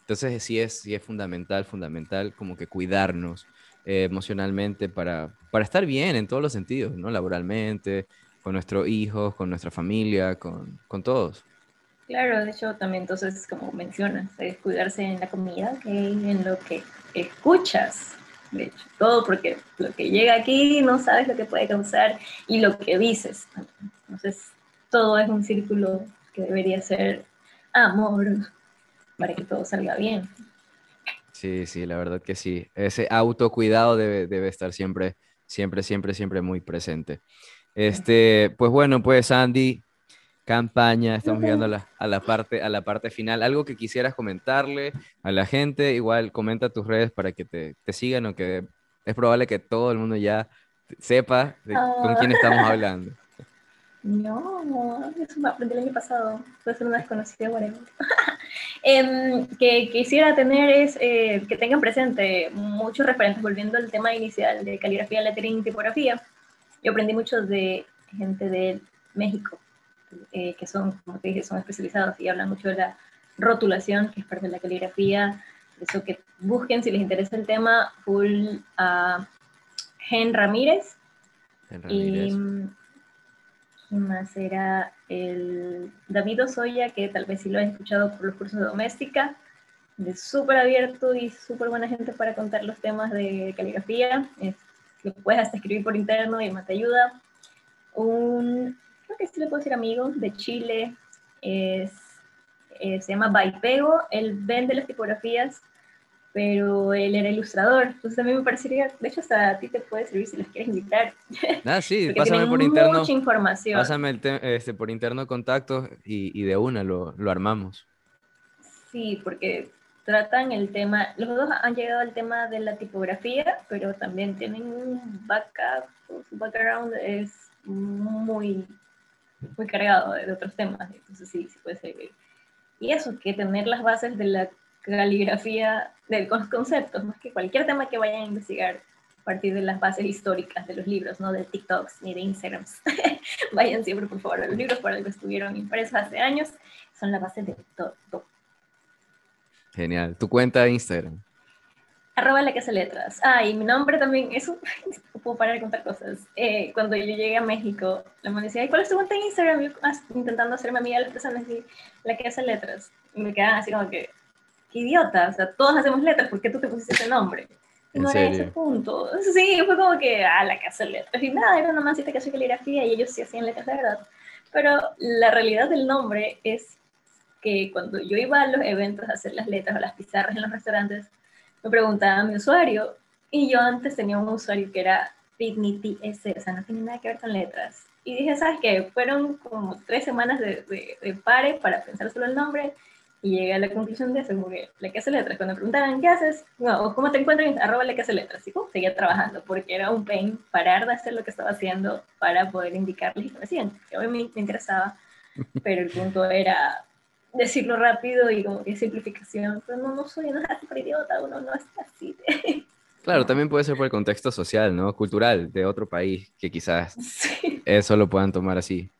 Entonces sí es, sí es fundamental, fundamental como que cuidarnos eh, emocionalmente para, para estar bien en todos los sentidos, ¿no? Laboralmente, con nuestros hijos, con nuestra familia, con, con todos. Claro, de hecho también entonces, como mencionas, es cuidarse en la comida, que en lo que escuchas, de hecho, todo porque lo que llega aquí no sabes lo que puede causar y lo que dices. Entonces, todo es un círculo que debería ser amor para que todo salga bien. Sí, sí, la verdad que sí. Ese autocuidado debe, debe estar siempre, siempre, siempre, siempre muy presente. Este, pues bueno, pues Andy, campaña, estamos llegando a la, a la, parte, a la parte final. ¿Algo que quisieras comentarle a la gente? Igual comenta tus redes para que te, te sigan o que es probable que todo el mundo ya sepa con quién estamos ah. hablando. No, no, eso me aprendí el año pasado. Puede ser una desconocida, whatever. eh, que quisiera tener es eh, que tengan presente muchos referentes, volviendo al tema inicial de caligrafía, lettering y tipografía. Yo aprendí mucho de gente de México, eh, que son, como te dije, son especializados y hablan mucho de la rotulación, que es parte de la caligrafía, eso que busquen si les interesa el tema, full a Gen Ramírez. Y ¿quién más era? El David Osoya, que tal vez sí lo han escuchado por los cursos de doméstica, de súper abierto y súper buena gente para contar los temas de caligrafía. Es, lo puedes hasta escribir por interno y más te ayuda. Un creo que sí le puedo decir amigo, de Chile, es, eh, se llama Baipego, él vende las tipografías, pero él era ilustrador, entonces a mí me parecería, de hecho hasta a ti te puede servir si les quieres invitar. Ah, sí, pásame por interno. Mucha información. Pásame este, por interno contactos y, y de una lo, lo armamos. Sí, porque tratan el tema, los dos han llegado al tema de la tipografía, pero también tienen un backup, su background es muy muy cargado de, otros temas, entonces sí, sí puede ser. Y eso, que tener las bases de la caligrafía, de los conceptos, más que cualquier tema que vayan a investigar a partir de las bases históricas de los libros, no de TikToks ni de Instagrams. vayan siempre, por favor, a los libros los que estuvieron impresos hace años, son la base de todo. Genial. ¿Tu cuenta de Instagram? Arroba la casa letras. Ah, y mi nombre también, eso, puedo parar de contar cosas. Eh, cuando yo llegué a México, la mamá decía, ¿cuál es tu cuenta en Instagram? Yo ah, intentando hacerme amiga de las personas y la casa letras. Y me quedaban así como que, qué idiota, o sea, todos hacemos letras, ¿por qué tú te pusiste ese nombre? Y no era ese punto. Sí, fue como que, ah, la casa letras. Y nada, era una mancita que hacía caligrafía y ellos sí hacían letras de verdad. Pero la realidad del nombre es que cuando yo iba a los eventos a hacer las letras o las pizarras en los restaurantes, me preguntaba mi usuario y yo antes tenía un usuario que era Dignity S, o sea, no tenía nada que ver con letras. Y dije, ¿sabes qué? Fueron como tres semanas de, de, pare para pensar solo el nombre y llegué a la conclusión de eso, como que la que hace letras. Cuando me preguntaban, ¿qué haces? No, ¿cómo te encuentras? Arroba la que hace letras. Y pues, seguía trabajando porque era un pain parar de hacer lo que estaba haciendo para poder indicarles y que hacían. Que obviamente me interesaba, pero el punto era decirlo rápido y como que simplificación. Pero no, no soy, no es idiota, uno no es así. Claro, también puede ser por el contexto social, ¿no? Cultural de otro país, que quizás eso lo puedan tomar así.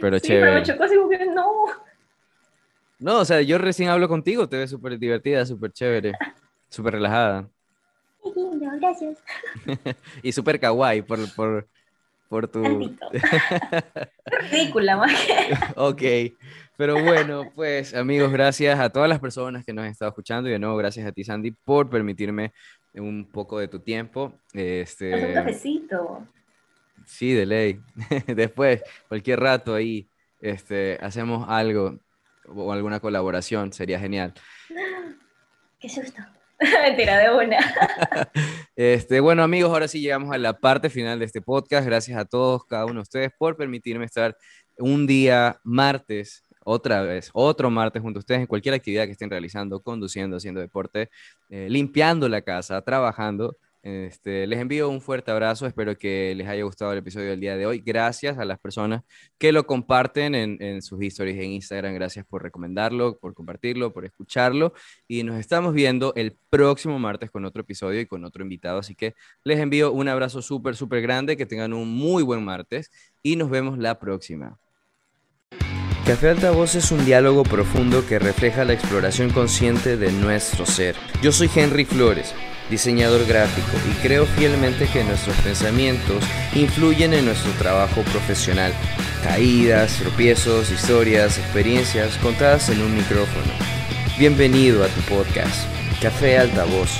Pero sí, chévere. Pero me chocó así como no. No, o sea, yo recién hablo contigo, te ves súper divertida, súper chévere, súper relajada. lindo, gracias. y súper kawaii por, por, por tu... Ridícula, más. ok. Pero bueno, pues amigos, gracias a todas las personas que nos han estado escuchando y de nuevo gracias a ti, Sandy, por permitirme un poco de tu tiempo. Este... un cafecito. Sí, de ley. Después, cualquier rato ahí, este, hacemos algo o alguna colaboración, sería genial. Qué susto. Mentira de una. este, bueno, amigos, ahora sí llegamos a la parte final de este podcast. Gracias a todos, cada uno de ustedes, por permitirme estar un día martes otra vez, otro martes junto a ustedes en cualquier actividad que estén realizando, conduciendo, haciendo deporte, eh, limpiando la casa, trabajando. Este, les envío un fuerte abrazo, espero que les haya gustado el episodio del día de hoy. Gracias a las personas que lo comparten en, sus historias en Instagram. Gracias por recomendarlo, por compartirlo, por escucharlo. Y nos estamos viendo el próximo martes con otro episodio y con otro invitado. Así que les envío un abrazo súper, súper grande, que tengan un muy buen martes y nos vemos la próxima. Café Altavoz es un diálogo profundo que refleja la exploración consciente de nuestro ser. Yo soy Henry Flores, diseñador gráfico, y creo fielmente que nuestros pensamientos influyen en nuestro trabajo profesional. Caídas, tropiezos, historias, experiencias contadas en un micrófono. Bienvenido a tu podcast, Café Altavoz.